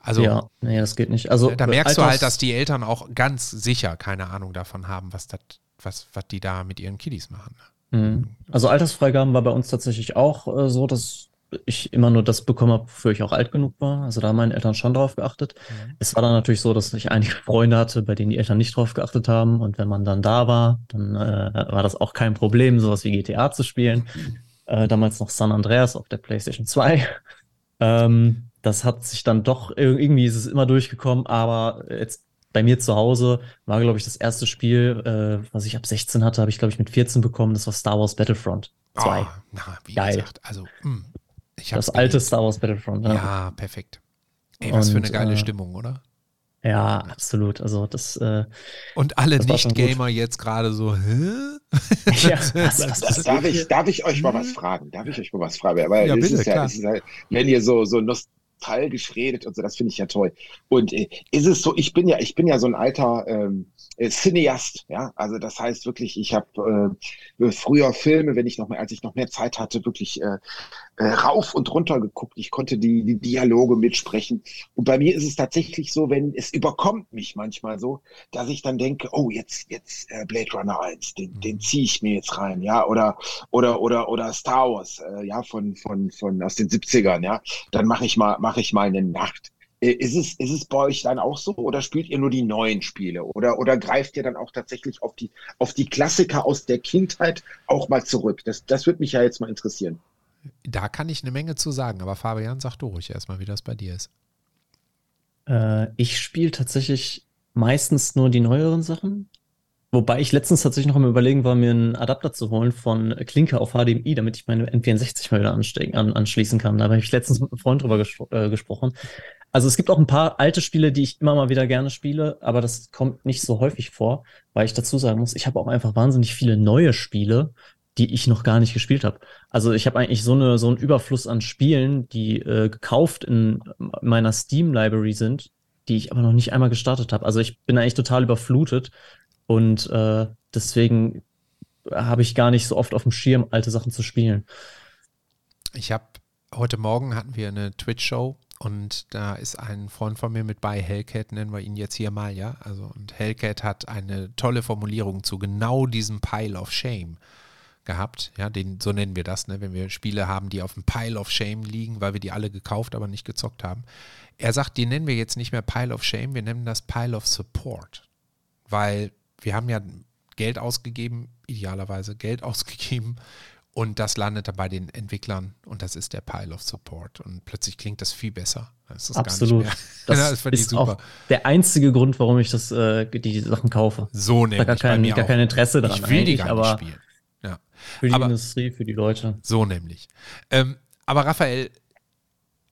Also, ja, nee, das geht nicht. Also, da merkst du halt, dass die Eltern auch ganz sicher keine Ahnung davon haben, was, das, was, was die da mit ihren Kiddies machen. Ne? Mhm. Also Altersfreigaben war bei uns tatsächlich auch äh, so, dass ich immer nur das bekommen habe, wofür ich auch alt genug war. Also da haben meine Eltern schon drauf geachtet. Mhm. Es war dann natürlich so, dass ich einige Freunde hatte, bei denen die Eltern nicht drauf geachtet haben. Und wenn man dann da war, dann äh, war das auch kein Problem, sowas wie GTA zu spielen. Äh, damals noch San Andreas auf der PlayStation 2. ähm, das hat sich dann doch, irgendwie ist es immer durchgekommen, aber jetzt bei mir zu Hause war, glaube ich, das erste Spiel, äh, was ich ab 16 hatte, habe ich, glaube ich, mit 14 bekommen. Das war Star Wars Battlefront 2. Oh, na, wie Geil. gesagt, also mh, hm das alte Star Wars Battlefront. Ja, ja perfekt. Ey, was und, für eine geile äh, Stimmung, oder? Ja, absolut. Also das. Äh, und alle Nicht-Gamer jetzt gerade so, hä? ja, was, was, was, darf, ich, darf ich euch mal was fragen? Darf ich euch mal was fragen? Weil ja, bitte, ist ja, ist ja, wenn ihr so, so nostalgisch redet und so, das finde ich ja toll. Und äh, ist es so, ich bin ja, ich bin ja so ein alter ähm, äh, Cineast, ja, also das heißt wirklich, ich habe äh, früher Filme, wenn ich noch mehr, als ich noch mehr Zeit hatte, wirklich äh, äh, rauf und runter geguckt. Ich konnte die, die Dialoge mitsprechen. Und bei mir ist es tatsächlich so, wenn es überkommt mich manchmal so, dass ich dann denke, oh, jetzt, jetzt äh, Blade Runner 1, den, den ziehe ich mir jetzt rein, ja, oder, oder, oder, oder Star Wars, äh, ja, von, von, von aus den 70ern, ja. Dann mache ich mal, mache ich mal eine Nacht. Äh, ist es, ist es bei euch dann auch so oder spielt ihr nur die neuen Spiele oder, oder greift ihr dann auch tatsächlich auf die, auf die Klassiker aus der Kindheit auch mal zurück? Das, das würde mich ja jetzt mal interessieren. Da kann ich eine Menge zu sagen, aber Fabian, sag du ruhig erstmal, wie das bei dir ist. Äh, ich spiele tatsächlich meistens nur die neueren Sachen. Wobei ich letztens tatsächlich noch am Überlegen war, mir einen Adapter zu holen von Klinke auf HDMI, damit ich meine N64 mal wieder an, anschließen kann. Da habe ich letztens mit einem Freund drüber gespro äh, gesprochen. Also es gibt auch ein paar alte Spiele, die ich immer mal wieder gerne spiele, aber das kommt nicht so häufig vor, weil ich dazu sagen muss, ich habe auch einfach wahnsinnig viele neue Spiele, die ich noch gar nicht gespielt habe. Also ich habe eigentlich so, eine, so einen Überfluss an Spielen, die äh, gekauft in meiner Steam-Library sind, die ich aber noch nicht einmal gestartet habe. Also ich bin eigentlich total überflutet und äh, deswegen habe ich gar nicht so oft auf dem Schirm, alte Sachen zu spielen. Ich habe heute Morgen hatten wir eine Twitch-Show und da ist ein Freund von mir mit bei, Hellcat nennen wir ihn jetzt hier mal, ja. Also, und Hellcat hat eine tolle Formulierung zu genau diesem Pile of Shame gehabt. Ja, den, so nennen wir das, ne, wenn wir Spiele haben, die auf dem Pile of Shame liegen, weil wir die alle gekauft, aber nicht gezockt haben. Er sagt, die nennen wir jetzt nicht mehr Pile of Shame, wir nennen das Pile of Support. Weil wir haben ja Geld ausgegeben, idealerweise Geld ausgegeben und das landet dann bei den Entwicklern und das ist der Pile of Support. Und plötzlich klingt das viel besser. Das ist Absolut. Das, das ist auch der einzige Grund, warum ich das, äh, die Sachen kaufe. So nämlich. Da gar kein, gar kein Interesse dran. Ich will die gar nicht spielen. Für die aber, Industrie, für die Leute. So nämlich. Ähm, aber Raphael,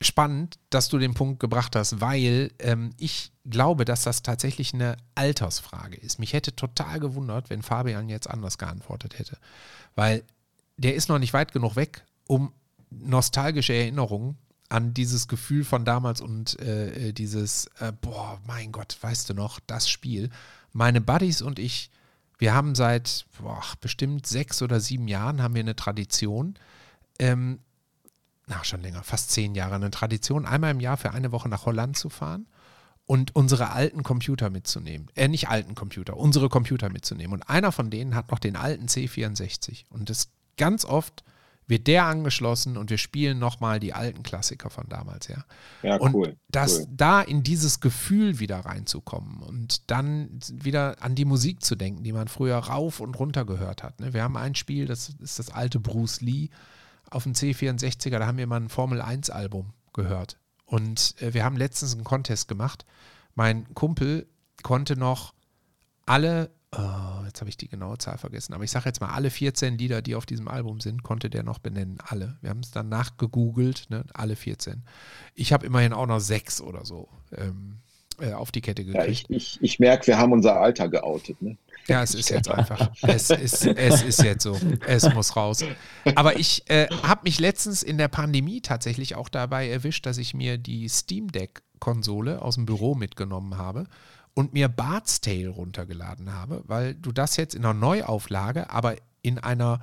spannend, dass du den Punkt gebracht hast, weil ähm, ich glaube, dass das tatsächlich eine Altersfrage ist. Mich hätte total gewundert, wenn Fabian jetzt anders geantwortet hätte. Weil der ist noch nicht weit genug weg, um nostalgische Erinnerungen an dieses Gefühl von damals und äh, dieses, äh, boah, mein Gott, weißt du noch, das Spiel. Meine Buddies und ich, wir haben seit boah, bestimmt sechs oder sieben Jahren haben wir eine Tradition, ähm, na schon länger, fast zehn Jahre, eine Tradition, einmal im Jahr für eine Woche nach Holland zu fahren und unsere alten Computer mitzunehmen. Äh, nicht alten Computer, unsere Computer mitzunehmen. Und einer von denen hat noch den alten C64. Und das ganz oft wird der angeschlossen und wir spielen nochmal die alten Klassiker von damals, ja. Ja, und cool. Das cool. da in dieses Gefühl wieder reinzukommen und dann wieder an die Musik zu denken, die man früher rauf und runter gehört hat. Ne? Wir haben ein Spiel, das ist das alte Bruce Lee auf dem C64er, da haben wir mal ein Formel 1 Album gehört. Und äh, wir haben letztens einen Contest gemacht. Mein Kumpel konnte noch alle Oh, jetzt habe ich die genaue Zahl vergessen. Aber ich sage jetzt mal, alle 14 Lieder, die auf diesem Album sind, konnte der noch benennen. Alle. Wir haben es dann nachgegoogelt, ne? alle 14. Ich habe immerhin auch noch sechs oder so ähm, äh, auf die Kette gekriegt. Ja, ich, ich, ich merke, wir haben unser Alter geoutet. Ne? Ja, es ist jetzt einfach. Es ist, es ist jetzt so. Es muss raus. Aber ich äh, habe mich letztens in der Pandemie tatsächlich auch dabei erwischt, dass ich mir die Steam Deck-Konsole aus dem Büro mitgenommen habe und mir Bart's Tale runtergeladen habe, weil du das jetzt in einer Neuauflage, aber in einer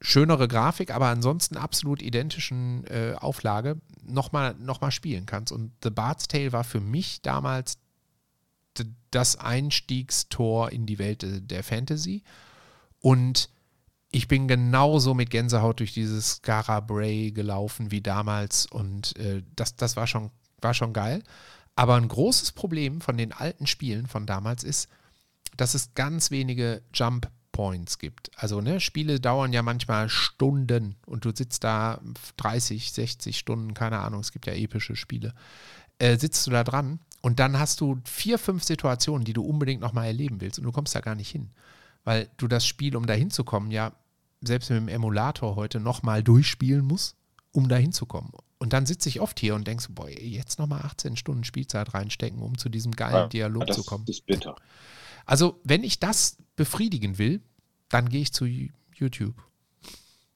schönere Grafik, aber ansonsten absolut identischen äh, Auflage nochmal noch mal spielen kannst. Und The Bart's Tale war für mich damals das Einstiegstor in die Welt der Fantasy. Und ich bin genauso mit Gänsehaut durch dieses Scara Bray gelaufen wie damals. Und äh, das, das war, schon, war schon geil. Aber ein großes Problem von den alten Spielen von damals ist, dass es ganz wenige Jump Points gibt. Also ne, Spiele dauern ja manchmal Stunden und du sitzt da 30, 60 Stunden, keine Ahnung, es gibt ja epische Spiele. Äh, sitzt du da dran und dann hast du vier, fünf Situationen, die du unbedingt nochmal erleben willst und du kommst da gar nicht hin. Weil du das Spiel, um da hinzukommen, ja selbst mit dem Emulator heute nochmal durchspielen musst, um da hinzukommen. Und dann sitze ich oft hier und denke so, boah, jetzt nochmal 18 Stunden Spielzeit reinstecken, um zu diesem geilen ja, Dialog zu kommen. Das ist bitter. Also, wenn ich das befriedigen will, dann gehe ich zu YouTube.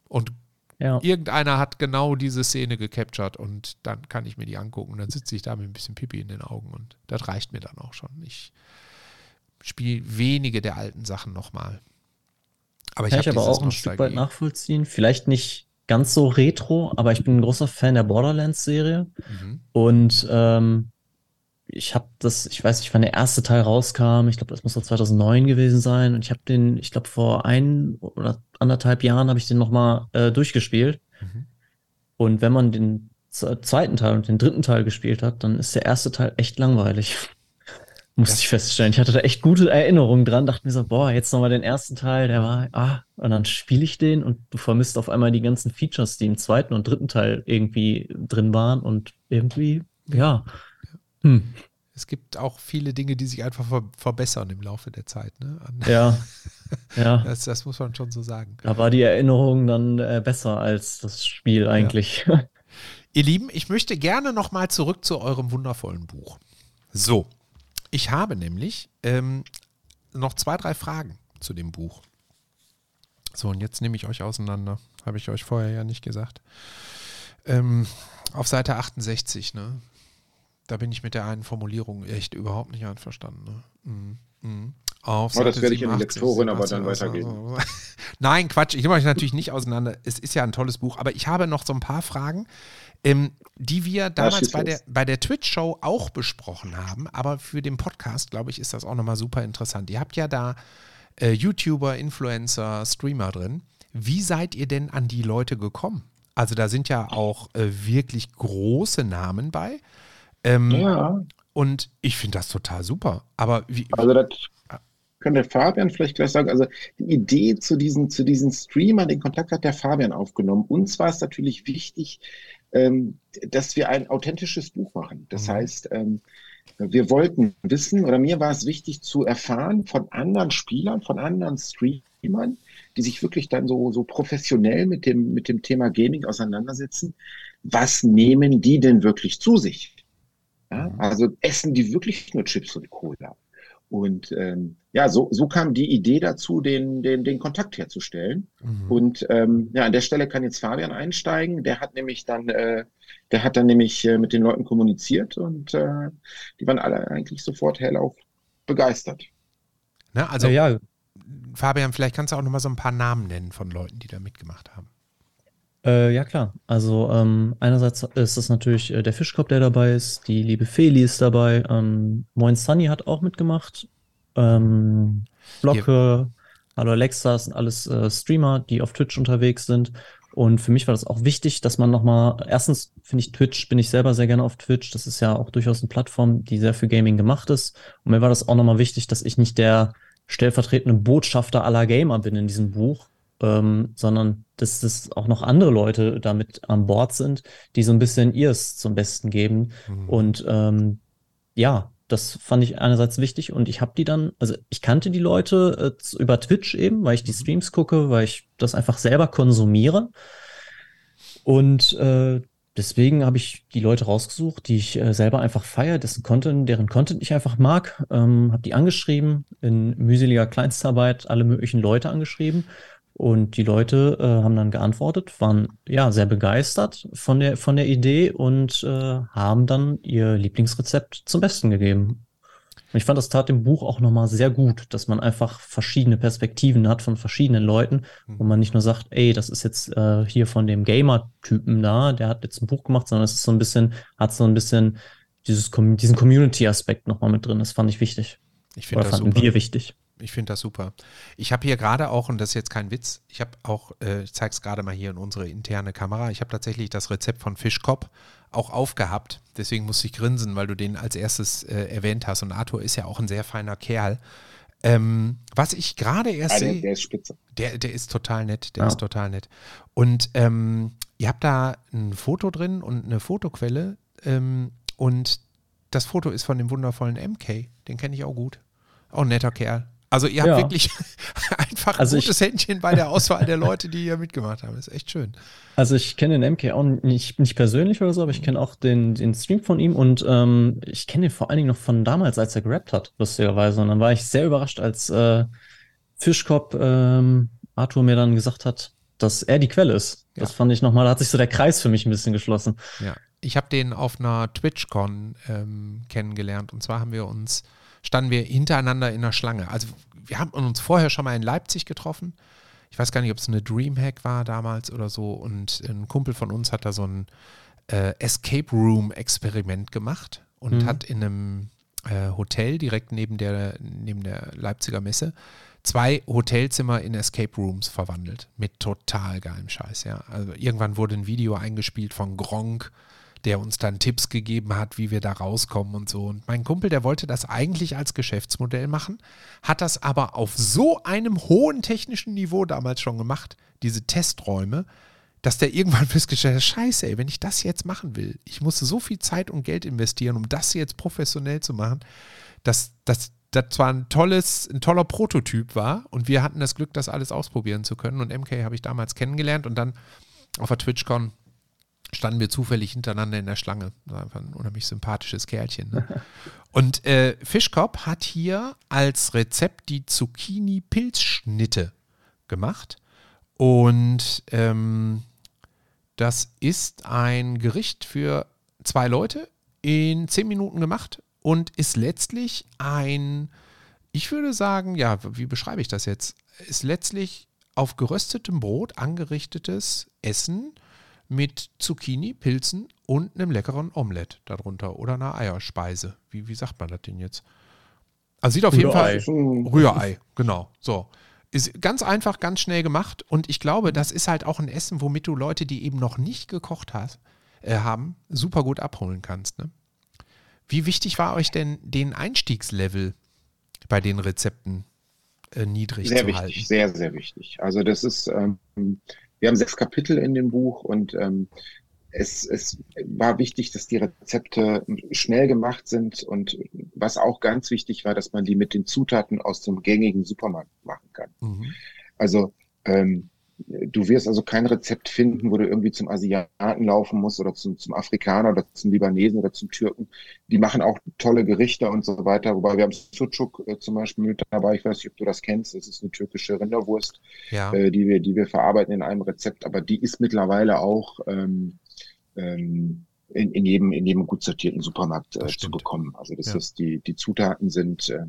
Und ja. irgendeiner hat genau diese Szene gecaptured und dann kann ich mir die angucken. Und dann sitze ich da mit ein bisschen Pipi in den Augen und das reicht mir dann auch schon. Ich spiele wenige der alten Sachen nochmal. Aber ich kann ich aber auch ein Stück weit nachvollziehen. Vielleicht nicht ganz so retro, aber ich bin ein großer Fan der Borderlands-Serie. Mhm. Und ähm, ich habe das, ich weiß nicht, wann der erste Teil rauskam. Ich glaube, das muss so 2009 gewesen sein. Und ich habe den, ich glaube, vor ein oder anderthalb Jahren habe ich den nochmal äh, durchgespielt. Mhm. Und wenn man den zweiten Teil und den dritten Teil gespielt hat, dann ist der erste Teil echt langweilig. Musste ich feststellen. Ich hatte da echt gute Erinnerungen dran, dachte mir so, boah, jetzt nochmal den ersten Teil, der war, ah, und dann spiele ich den und du vermisst auf einmal die ganzen Features, die im zweiten und dritten Teil irgendwie drin waren und irgendwie, ja. Hm. Es gibt auch viele Dinge, die sich einfach ver verbessern im Laufe der Zeit. Ne? Ja. ja. Das, das, muss man schon so sagen. Da war die Erinnerung dann äh, besser als das Spiel eigentlich. Ja. Ihr Lieben, ich möchte gerne nochmal zurück zu eurem wundervollen Buch. So, ich habe nämlich ähm, noch zwei, drei Fragen zu dem Buch. So, und jetzt nehme ich euch auseinander. Habe ich euch vorher ja nicht gesagt. Ähm, auf Seite 68, ne? Da bin ich mit der einen Formulierung echt überhaupt nicht einverstanden. Ne? Mhm. Mhm. Auf oh, das werde ich in die Lektorin aber dann weitergeben. Nein, Quatsch, ich nehme euch natürlich nicht auseinander. Es ist ja ein tolles Buch, aber ich habe noch so ein paar Fragen, ähm, die wir damals bei der, bei der Twitch-Show auch besprochen haben. Aber für den Podcast, glaube ich, ist das auch nochmal super interessant. Ihr habt ja da äh, YouTuber, Influencer, Streamer drin. Wie seid ihr denn an die Leute gekommen? Also da sind ja auch äh, wirklich große Namen bei. Ähm, ja. Und ich finde das total super. Aber wie. Also das könnte Fabian vielleicht gleich sagen. Also die Idee zu diesen, zu diesen Streamern, den Kontakt hat der Fabian aufgenommen. Uns war es natürlich wichtig, dass wir ein authentisches Buch machen. Das mhm. heißt, ähm, wir wollten wissen, oder mir war es wichtig zu erfahren von anderen Spielern, von anderen Streamern, die sich wirklich dann so, so professionell mit dem, mit dem Thema Gaming auseinandersetzen. Was nehmen die denn wirklich zu sich? Ja, mhm. also essen die wirklich nur Chips und Cola? Und ähm, ja, so, so kam die Idee dazu, den, den, den Kontakt herzustellen. Mhm. Und ähm, ja, an der Stelle kann jetzt Fabian einsteigen. Der hat nämlich dann, äh, der hat dann nämlich äh, mit den Leuten kommuniziert und äh, die waren alle eigentlich sofort hellauf begeistert. Na, also ja, ja. Fabian, vielleicht kannst du auch noch mal so ein paar Namen nennen von Leuten, die da mitgemacht haben. Äh, ja, klar. Also ähm, einerseits ist es natürlich äh, der Fischkopf, der dabei ist, die liebe Feli ist dabei, ähm, Moin Sunny hat auch mitgemacht, ähm, Blocke, Hallo Alexa, das sind alles äh, Streamer, die auf Twitch unterwegs sind. Und für mich war das auch wichtig, dass man nochmal, erstens finde ich Twitch, bin ich selber sehr gerne auf Twitch. Das ist ja auch durchaus eine Plattform, die sehr für Gaming gemacht ist. Und mir war das auch nochmal wichtig, dass ich nicht der stellvertretende Botschafter aller Gamer bin in diesem Buch, ähm, sondern dass das auch noch andere Leute damit an Bord sind, die so ein bisschen ihrs zum Besten geben. Mhm. Und ähm, ja, das fand ich einerseits wichtig und ich habe die dann, also ich kannte die Leute äh, über Twitch eben, weil ich die mhm. Streams gucke, weil ich das einfach selber konsumiere. Und äh, deswegen habe ich die Leute rausgesucht, die ich äh, selber einfach feiere, dessen Content, deren Content ich einfach mag, ähm, habe die angeschrieben, in mühseliger Kleinstarbeit alle möglichen Leute angeschrieben und die Leute äh, haben dann geantwortet, waren ja sehr begeistert von der, von der Idee und äh, haben dann ihr Lieblingsrezept zum Besten gegeben. Und ich fand, das tat dem Buch auch nochmal sehr gut, dass man einfach verschiedene Perspektiven hat von verschiedenen Leuten, wo man nicht nur sagt, ey, das ist jetzt äh, hier von dem Gamer-Typen da, der hat jetzt ein Buch gemacht, sondern es ist so ein bisschen, hat so ein bisschen dieses, diesen Community-Aspekt nochmal mit drin. Das fand ich wichtig. Ich finde das fanden super. wir wichtig. Ich finde das super. Ich habe hier gerade auch, und das ist jetzt kein Witz, ich habe auch, äh, ich zeige es gerade mal hier in unsere interne Kamera, ich habe tatsächlich das Rezept von Fischkopf auch aufgehabt. Deswegen musste ich grinsen, weil du den als erstes äh, erwähnt hast. Und Arthur ist ja auch ein sehr feiner Kerl. Ähm, was ich gerade erst sehe. Der ist spitze. Der, der ist total nett, der ja. ist total nett. Und ähm, ihr habt da ein Foto drin und eine Fotoquelle. Ähm, und das Foto ist von dem wundervollen MK. Den kenne ich auch gut. Auch ein netter Kerl. Also ihr habt ja. wirklich einfach ein also gutes ich, Händchen bei der Auswahl der Leute, die hier mitgemacht haben. Das ist echt schön. Also ich kenne den MK auch nicht, nicht persönlich oder so, aber ich kenne auch den, den Stream von ihm und ähm, ich kenne ihn vor allen Dingen noch von damals, als er gerappt hat, lustigerweise. Und dann war ich sehr überrascht, als äh, Fischkopf ähm, Arthur mir dann gesagt hat, dass er die Quelle ist. Ja. Das fand ich nochmal, da hat sich so der Kreis für mich ein bisschen geschlossen. Ja, ich habe den auf einer TwitchCon ähm, kennengelernt und zwar haben wir uns standen wir hintereinander in der Schlange. Also wir haben uns vorher schon mal in Leipzig getroffen. ich weiß gar nicht, ob es eine Dreamhack war damals oder so. Und ein Kumpel von uns hat da so ein äh, Escape Room-Experiment gemacht und mhm. hat in einem äh, Hotel direkt neben der, neben der Leipziger Messe zwei Hotelzimmer in Escape Rooms verwandelt. Mit total geilem Scheiß, ja. Also irgendwann wurde ein Video eingespielt von Gronk, der uns dann Tipps gegeben hat, wie wir da rauskommen und so. Und mein Kumpel, der wollte das eigentlich als Geschäftsmodell machen, hat das aber auf so einem hohen technischen Niveau damals schon gemacht, diese Testräume, dass der irgendwann festgestellt hat, scheiße, ey, wenn ich das jetzt machen will, ich musste so viel Zeit und Geld investieren, um das jetzt professionell zu machen, dass das zwar ein tolles, ein toller Prototyp war und wir hatten das Glück, das alles ausprobieren zu können. Und MK habe ich damals kennengelernt und dann auf der TwitchCon standen wir zufällig hintereinander in der Schlange. Einfach ein unheimlich sympathisches Kerlchen. Ne? Und äh, Fischkopf hat hier als Rezept die Zucchini-Pilzschnitte gemacht. Und ähm, das ist ein Gericht für zwei Leute in zehn Minuten gemacht und ist letztlich ein, ich würde sagen, ja, wie beschreibe ich das jetzt? Ist letztlich auf geröstetem Brot angerichtetes Essen mit Zucchini, Pilzen und einem leckeren Omelett darunter oder einer Eierspeise. Wie, wie sagt man das denn jetzt? Also sieht auf Rührei. jeden Fall Rührei, genau. So. Ist ganz einfach, ganz schnell gemacht und ich glaube, das ist halt auch ein Essen, womit du Leute, die eben noch nicht gekocht hast, äh, haben, super gut abholen kannst. Ne? Wie wichtig war euch denn den Einstiegslevel bei den Rezepten äh, niedrig sehr zu wichtig, halten? Sehr, sehr wichtig. Also das ist ähm, wir haben sechs Kapitel in dem Buch und ähm, es, es war wichtig, dass die Rezepte schnell gemacht sind und was auch ganz wichtig war, dass man die mit den Zutaten aus dem gängigen Supermarkt machen kann. Mhm. Also ähm, Du wirst also kein Rezept finden, wo du irgendwie zum Asiaten laufen musst oder zum, zum Afrikaner oder zum Libanesen oder zum Türken. Die machen auch tolle Gerichte und so weiter. Wobei wir haben Sucuk äh, zum Beispiel mit dabei. Ich weiß nicht, ob du das kennst. Das ist eine türkische Rinderwurst, ja. äh, die wir, die wir verarbeiten in einem Rezept. Aber die ist mittlerweile auch ähm, ähm, in, in jedem, in jedem gut sortierten Supermarkt äh, zu bekommen. Also das ja. ist die, die Zutaten sind, äh,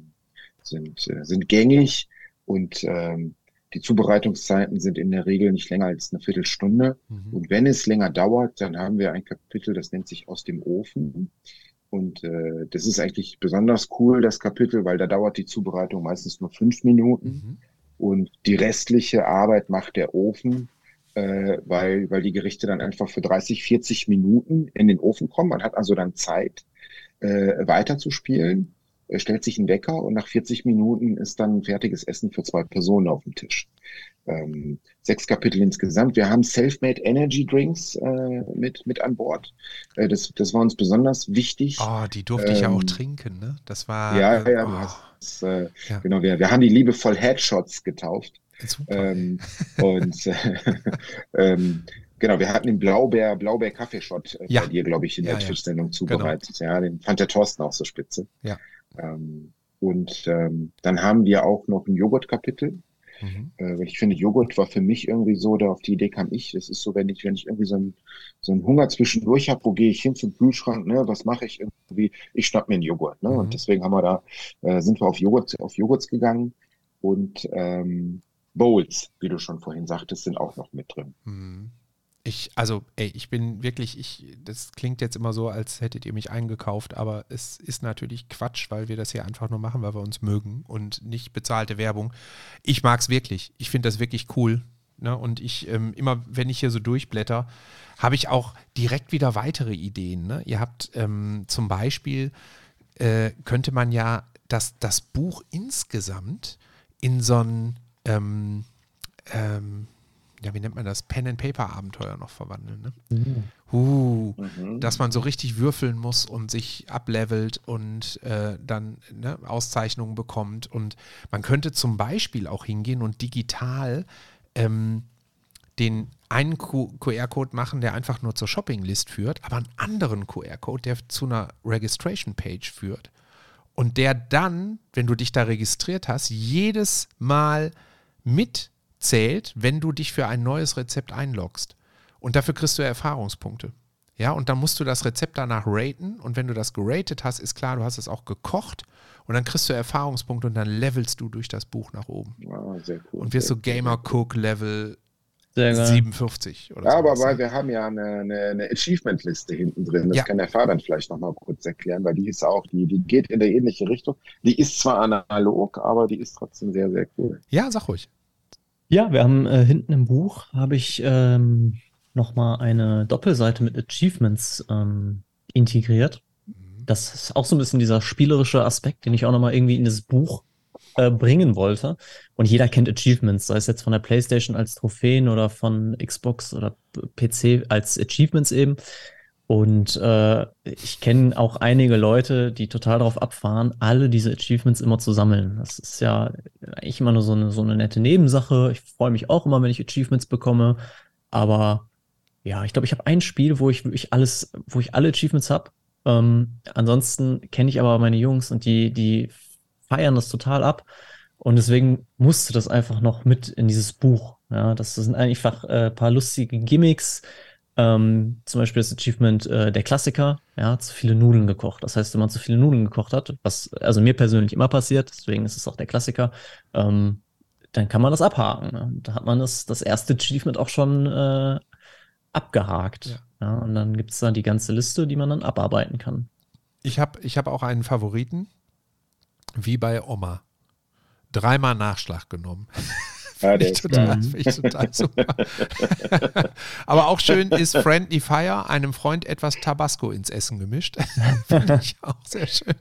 sind, äh, sind gängig und ähm, die Zubereitungszeiten sind in der Regel nicht länger als eine Viertelstunde. Mhm. Und wenn es länger dauert, dann haben wir ein Kapitel, das nennt sich aus dem Ofen. Und äh, das ist eigentlich besonders cool, das Kapitel, weil da dauert die Zubereitung meistens nur fünf Minuten. Mhm. Und die restliche Arbeit macht der Ofen, äh, weil, weil die Gerichte dann einfach für 30, 40 Minuten in den Ofen kommen. Man hat also dann Zeit, äh, weiterzuspielen stellt sich ein Wecker und nach 40 Minuten ist dann fertiges Essen für zwei Personen auf dem Tisch. Ähm, sechs Kapitel insgesamt. Wir haben Self-Made Energy Drinks äh, mit, mit an Bord. Äh, das, das war uns besonders wichtig. Oh, die durfte ähm, ich ja auch ähm, trinken, ne? Das war. Ja, äh, ja, oh. hast, äh, ja, genau. Wir, wir haben die liebevoll Headshots getauft. Super. Ähm, und äh, ähm, Genau, wir hatten den Blaubeer, Blaubeer Kaffeeshot äh, ja. bei dir, glaube ich, in der ja, Twitch-Sendung genau. zubereitet. Genau. Ja, den fand der Thorsten auch so spitze. Ja. Ähm, und ähm, dann haben wir auch noch ein Joghurt-Kapitel. Mhm. Äh, ich finde, Joghurt war für mich irgendwie so, da auf die Idee kam ich. Das ist so, wenn ich, wenn ich irgendwie so einen, so einen Hunger zwischendurch habe, wo gehe ich hin zum Kühlschrank, ne, was mache ich irgendwie? Ich schnapp mir einen Joghurt, ne? Mhm. Und deswegen haben wir da, äh, sind wir auf Joghurt, auf Joghurts gegangen und ähm, Bowls, wie du schon vorhin sagtest, sind auch noch mit drin. Mhm. Ich, also, ey, ich bin wirklich, ich, das klingt jetzt immer so, als hättet ihr mich eingekauft, aber es ist natürlich Quatsch, weil wir das hier einfach nur machen, weil wir uns mögen und nicht bezahlte Werbung. Ich mag es wirklich. Ich finde das wirklich cool. Ne? Und ich, ähm, immer wenn ich hier so durchblätter, habe ich auch direkt wieder weitere Ideen. Ne? Ihr habt ähm, zum Beispiel, äh, könnte man ja das, das Buch insgesamt in so ein, ähm, ähm ja, wie nennt man das, Pen-and-Paper-Abenteuer noch verwandeln. Ne? Mhm. Uh, mhm. Dass man so richtig würfeln muss und sich ablevelt und äh, dann ne, Auszeichnungen bekommt. Und man könnte zum Beispiel auch hingehen und digital ähm, den einen QR-Code machen, der einfach nur zur Shopping-List führt, aber einen anderen QR-Code, der zu einer Registration-Page führt. Und der dann, wenn du dich da registriert hast, jedes Mal mit zählt, wenn du dich für ein neues Rezept einloggst. Und dafür kriegst du Erfahrungspunkte. Ja, und dann musst du das Rezept danach raten. Und wenn du das geratet hast, ist klar, du hast es auch gekocht. Und dann kriegst du Erfahrungspunkte und dann levelst du durch das Buch nach oben. Sehr cool. Und wirst so. Gamer Cook Level Sehr geil. 57 oder Ja, aber weil wir haben ja eine, eine, eine Achievement-Liste hinten drin. Das Ja. kann der Fabian vielleicht nochmal kurz erklären, weil die ist auch, die, die geht in eine ähnliche Richtung. Die ist zwar analog, aber die ist trotzdem sehr, sehr cool. Ja, sag ruhig. Ja, wir haben äh, hinten im Buch habe ich ähm, nochmal eine Doppelseite mit Achievements ähm, integriert. Das ist auch so ein bisschen dieser spielerische Aspekt, den ich auch nochmal irgendwie in das Buch äh, bringen wollte. Und jeder kennt Achievements, sei es jetzt von der PlayStation als Trophäen oder von Xbox oder PC als Achievements eben. Und äh, ich kenne auch einige Leute, die total darauf abfahren, alle diese Achievements immer zu sammeln. Das ist ja eigentlich immer nur so eine, so eine nette Nebensache. Ich freue mich auch immer, wenn ich Achievements bekomme. Aber ja, ich glaube, ich habe ein Spiel, wo ich wirklich alles, wo ich alle Achievements habe. Ähm, ansonsten kenne ich aber meine Jungs und die, die feiern das total ab. Und deswegen musste das einfach noch mit in dieses Buch. Ja, das sind einfach äh, ein paar lustige Gimmicks. Ähm, zum Beispiel das Achievement äh, der Klassiker, ja, zu viele Nudeln gekocht. Das heißt, wenn man zu viele Nudeln gekocht hat, was also mir persönlich immer passiert, deswegen ist es auch der Klassiker, ähm, dann kann man das abhaken. Ne? Da hat man das, das erste Achievement auch schon äh, abgehakt. Ja. Ja. und dann gibt es da die ganze Liste, die man dann abarbeiten kann. Ich habe ich hab auch einen Favoriten, wie bei Oma. Dreimal Nachschlag genommen. Ja, der Finde ich, ist total, ich total super. Aber auch schön ist Friendly Fire, einem Freund etwas Tabasco ins Essen gemischt. Finde ich auch sehr schön.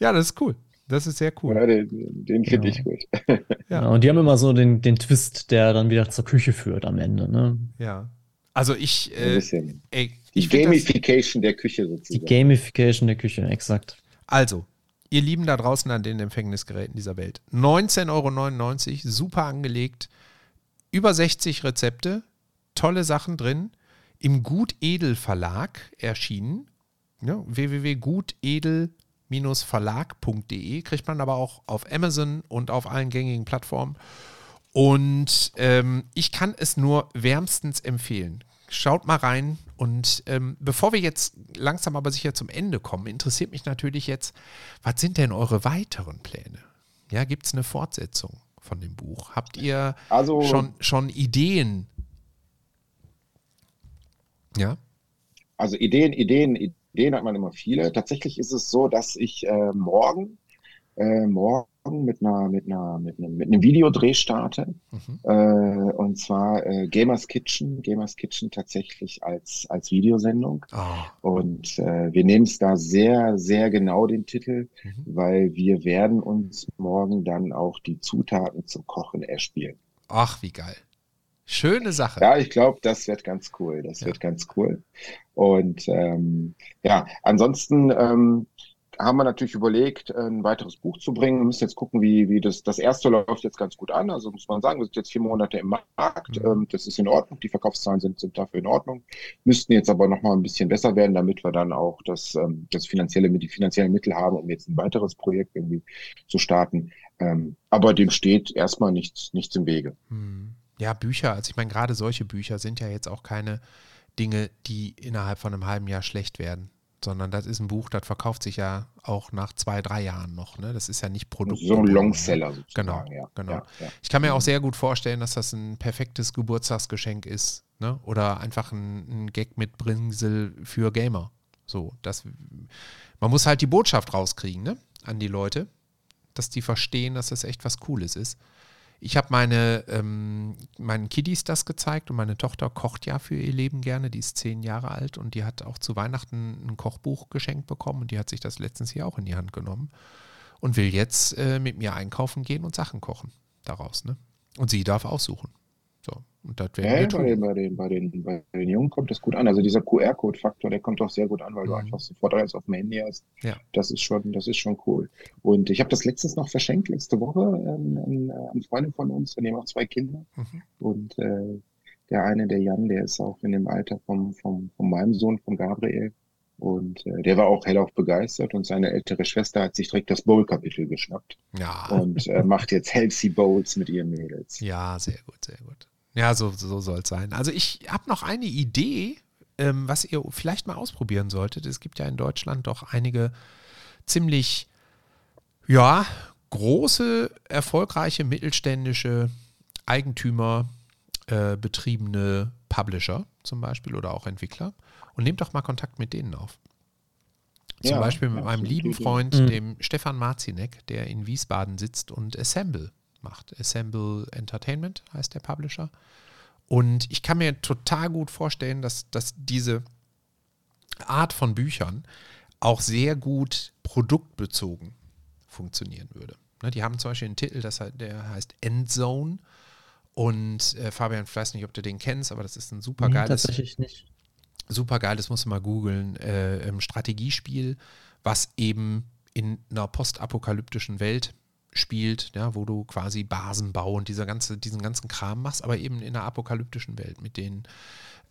Ja, das ist cool. Das ist sehr cool. Ja, den den finde ich gut. Ja. Ja. und die haben immer so den, den Twist, der dann wieder zur Küche führt am Ende. Ne? Ja. Also ich, äh, ey, Die ich das, Gamification der Küche Die sozusagen. Gamification der Küche, exakt. Also, ihr Lieben da draußen an den Empfängnisgeräten dieser Welt. 19,99 Euro, super angelegt. Über 60 Rezepte, tolle Sachen drin. Im Gutedel Verlag erschienen. Ja, www.gutedel-verlag.de kriegt man aber auch auf Amazon und auf allen gängigen Plattformen. Und ähm, ich kann es nur wärmstens empfehlen. Schaut mal rein. Und ähm, bevor wir jetzt langsam aber sicher zum Ende kommen, interessiert mich natürlich jetzt, was sind denn eure weiteren Pläne? Ja, gibt es eine Fortsetzung von dem Buch? Habt ihr Also, schon, schon Ideen? Ja? also Ideen, Ideen, Ideen hat man immer viele. Tatsächlich ist es so, dass ich äh, morgen, äh, morgen mit einer, mit einer, mit einem, mit einem Videodreh starte. Mhm. Äh, und zwar äh, Gamers Kitchen, Gamers Kitchen tatsächlich als, als Videosendung. Ah, Und äh, wir nehmen es da sehr, sehr genau den Titel, Mhm. weil wir werden uns morgen dann auch die Zutaten zum Kochen erspielen. ach, wie geil. Schöne Sache. Ja, ich glaube, das wird ganz cool. Das Ja. wird ganz cool. Und ähm, ja, ansonsten ähm, haben wir natürlich überlegt, ein weiteres Buch zu bringen. Wir müssen jetzt gucken, wie, wie das, das erste läuft jetzt ganz gut an. Also muss man sagen, wir sind jetzt vier Monate im Markt. Mhm. Ähm, das ist in Ordnung. Die Verkaufszahlen sind, sind dafür in Ordnung. Müssten jetzt aber noch mal ein bisschen besser werden, damit wir dann auch das, ähm, das finanzielle, die finanziellen Mittel haben, um jetzt ein weiteres Projekt irgendwie zu starten. Ähm, aber dem steht erstmal nichts, nichts im Wege. Hm. Ja, Bücher, also ich meine, gerade solche Bücher sind ja jetzt auch keine Dinge, die innerhalb von einem halben Jahr schlecht werden, sondern das ist ein Buch, das verkauft sich ja auch nach zwei, drei Jahren noch. Ne? Das ist ja nicht Produkt. So ein Longseller Genau, sozusagen. ja. genau. Ja, ja. Ich kann mir auch sehr gut vorstellen, dass das ein perfektes Geburtstagsgeschenk ist. Ne? Oder einfach ein, ein Gag mit Bringsel für Gamer. So, das, man muss halt die Botschaft rauskriegen, ne? An die Leute, dass die verstehen, dass das echt was Cooles ist. Ich habe meine, ähm, meinen Kiddies das gezeigt und meine Tochter kocht ja für ihr Leben gerne. Die ist zehn Jahre alt und die hat auch zu Weihnachten ein Kochbuch geschenkt bekommen und die hat sich das letztens hier auch in die Hand genommen und will jetzt äh, mit mir einkaufen gehen und Sachen kochen daraus. Ne? Und sie darf aussuchen. So, und das werden Ja, bei bei, den, bei, den, bei den Jungen kommt das gut an. Also dieser QR-Code-Faktor, der kommt auch sehr gut an, weil du Mhm. einfach sofort alles auf dem Handy hast. Ja. Das ist schon, das ist schon cool. Und ich habe das letztens noch verschenkt, letzte Woche, ähm, an, äh, an Freunde von uns, wir haben auch zwei Kinder. Mhm. Und äh, der eine, der Jan, der ist auch in dem Alter vom, vom, von meinem Sohn, von Gabriel. Und äh, der war auch hellauf begeistert und seine ältere Schwester hat sich direkt das Bowl-Kapitel geschnappt Ja, und äh, macht jetzt Healthy Bowls mit ihren Mädels. ja, sehr gut, sehr gut. Ja, so, so soll es sein. Also ich habe noch eine Idee ähm, was ihr vielleicht mal ausprobieren solltet. Es gibt ja in Deutschland doch einige ziemlich, ja, große, erfolgreiche mittelständische Eigentümer äh, betriebene Publisher zum Beispiel oder auch Entwickler und nehmt doch mal Kontakt mit denen auf. Zum Ja, Beispiel mit meinem lieben. Freund, Mhm. dem Stefan Marzinek, der in Wiesbaden sitzt und Assemble macht. Assemble Entertainment heißt der Publisher. Und ich kann mir total gut vorstellen, dass, dass diese Art von Büchern auch sehr gut produktbezogen funktionieren würde. Ne, die haben zum Beispiel einen Titel, das, der heißt Endzone. Und äh, Fabian, ich weiß nicht, ob du den kennst, aber das ist ein super Nee, geiles tatsächlich nicht. super geil, das musst du mal googeln, äh, ähm, Strategiespiel, was eben in einer postapokalyptischen Welt spielt, ja, wo du quasi Basenbau und dieser ganze, diesen ganzen Kram machst, aber eben in einer apokalyptischen Welt mit den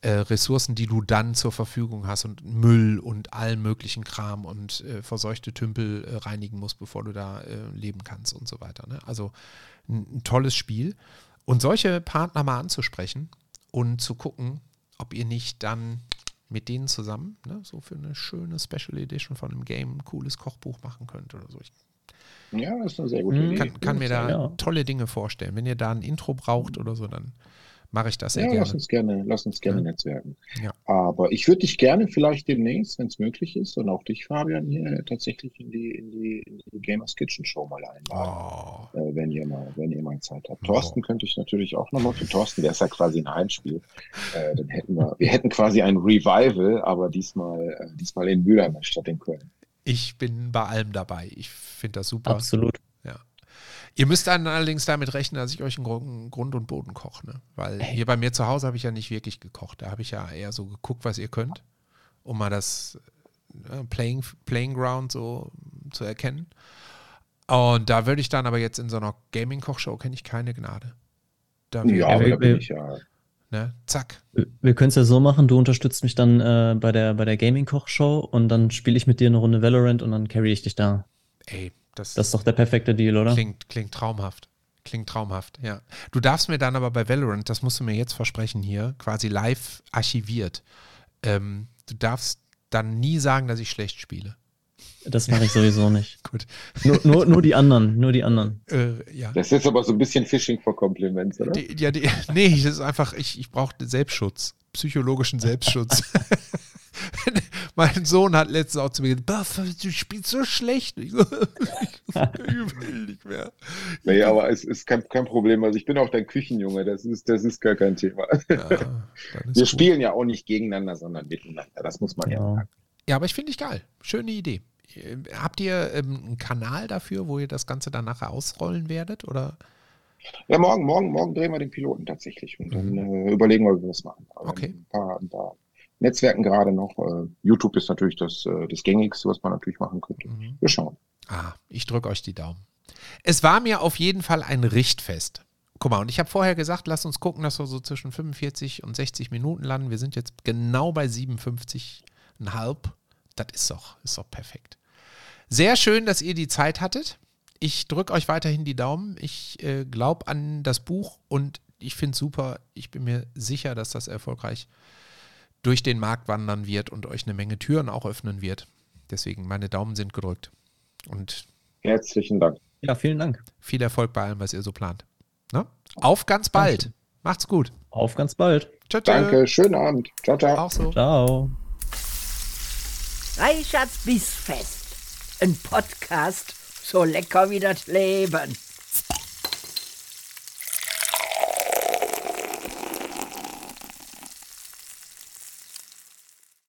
äh, Ressourcen, die du dann zur Verfügung hast und Müll und allen möglichen Kram und äh, verseuchte Tümpel äh, reinigen musst, bevor du da äh, leben kannst und so weiter. Ne? Also ein, ein tolles Spiel. Und solche Partner mal anzusprechen und zu gucken, ob ihr nicht dann mit denen zusammen, ne, so für eine schöne Special Edition von einem Game ein cooles Kochbuch machen könnt oder so. Ich Ja, das ist eine sehr gute Mhm. Idee. kann, kann mir da Ja. tolle Dinge vorstellen. Wenn ihr da ein Intro braucht oder so, dann mache ich das sehr Ja, gerne. lass uns gerne, lass uns gerne Ja. netzwerken. Ja. Aber ich würde dich gerne vielleicht demnächst, wenn es möglich ist, und auch dich, Fabian, hier tatsächlich in die, in die, in die Gamers Kitchen Show mal einladen. Oh, Äh, wenn ihr mal, wenn ihr mal Zeit habt. Oh. Thorsten könnte ich natürlich auch nochmal für Thorsten, der ist ja quasi ein Heimspiel. Äh, dann hätten wir, wir hätten quasi ein Revival, aber diesmal, äh, diesmal in Mülheim statt in Köln. Ich bin bei allem dabei. Ich finde das super. Absolut. Ihr müsst dann allerdings damit rechnen, dass ich euch einen Grund, und Boden koche. Ne? Weil Ey. hier bei mir zu Hause habe ich ja nicht wirklich gekocht. Da habe ich ja eher so geguckt, was ihr könnt, um mal das äh, Playing, Playing Ground so zu erkennen. Und da würde ich dann aber jetzt in so einer Gaming-Kochshow kenne ich keine Gnade. Da Ja, aber da bin ich ja. Ne? Zack. Wir- können es ja so machen, du unterstützt mich dann äh, bei der, bei der Gaming-Koch-Show und dann spiele ich mit dir eine Runde Valorant und dann carry ich dich da. Ey, das, Das ist doch der perfekte Deal, oder? klingt, klingt traumhaft. Klingt traumhaft, ja. Du darfst mir dann aber bei Valorant, das musst du mir jetzt versprechen hier, quasi live archiviert. Ähm, du darfst dann nie sagen, dass ich schlecht spiele. Das mache ich sowieso nicht. Gut. Nur, nur, nur die anderen, nur die anderen. Äh, ja. Das ist jetzt aber so ein bisschen Fishing for Compliments, oder? Die, ja, die, nee, das ist einfach, ich, ich brauche Selbstschutz, psychologischen Selbstschutz. mein Sohn hat letztens auch zu mir gesagt, "Bah, du spielst so schlecht. Ich, so, ich will nicht mehr. Nee, aber es ist kein, kein Problem. Also ich bin auch dein Küchenjunge, das ist, das ist gar kein Thema. Ja, Wir gut. spielen ja auch nicht gegeneinander, sondern miteinander. Das muss man ja, Ja. sagen. Ja, aber ich finde ich geil. Schöne Idee. Äh, Habt ihr ähm, einen Kanal dafür, wo ihr das Ganze dann nachher ausrollen werdet? Oder? Ja, morgen, morgen, morgen drehen wir den Piloten tatsächlich und dann äh, überlegen wir, wie wir das machen. Aber Mhm. Okay. Ein paar, ein paar Netzwerken gerade noch. Äh, YouTube ist natürlich das, äh, das Gängigste, was man natürlich machen könnte. Mhm. Wir schauen. Ah, ich drücke euch die Daumen. Es war mir auf jeden Fall ein Richtfest. Guck mal, und ich habe vorher gesagt, lasst uns gucken, dass wir so zwischen 45 und 60 Minuten landen. Wir sind jetzt genau bei 57,5. Das ist doch, ist doch perfekt. Sehr schön, dass ihr die Zeit hattet. Ich drücke euch weiterhin die Daumen. Ich äh, glaube an das Buch und ich finde es super. Ich bin mir sicher, dass das erfolgreich durch den Markt wandern wird und euch eine Menge Türen auch öffnen wird. Deswegen, meine Daumen sind gedrückt. Und Herzlichen Dank. Ja, vielen Dank. viel Erfolg bei allem, was ihr so plant. Ne? Auf ganz bald. Macht's gut. Auf ganz bald. Ciao, ciao. Danke, schönen Abend. Ciao, ciao. Auch so. Ciao. Reichards Bissfest. Ein Podcast so lecker wie das Leben.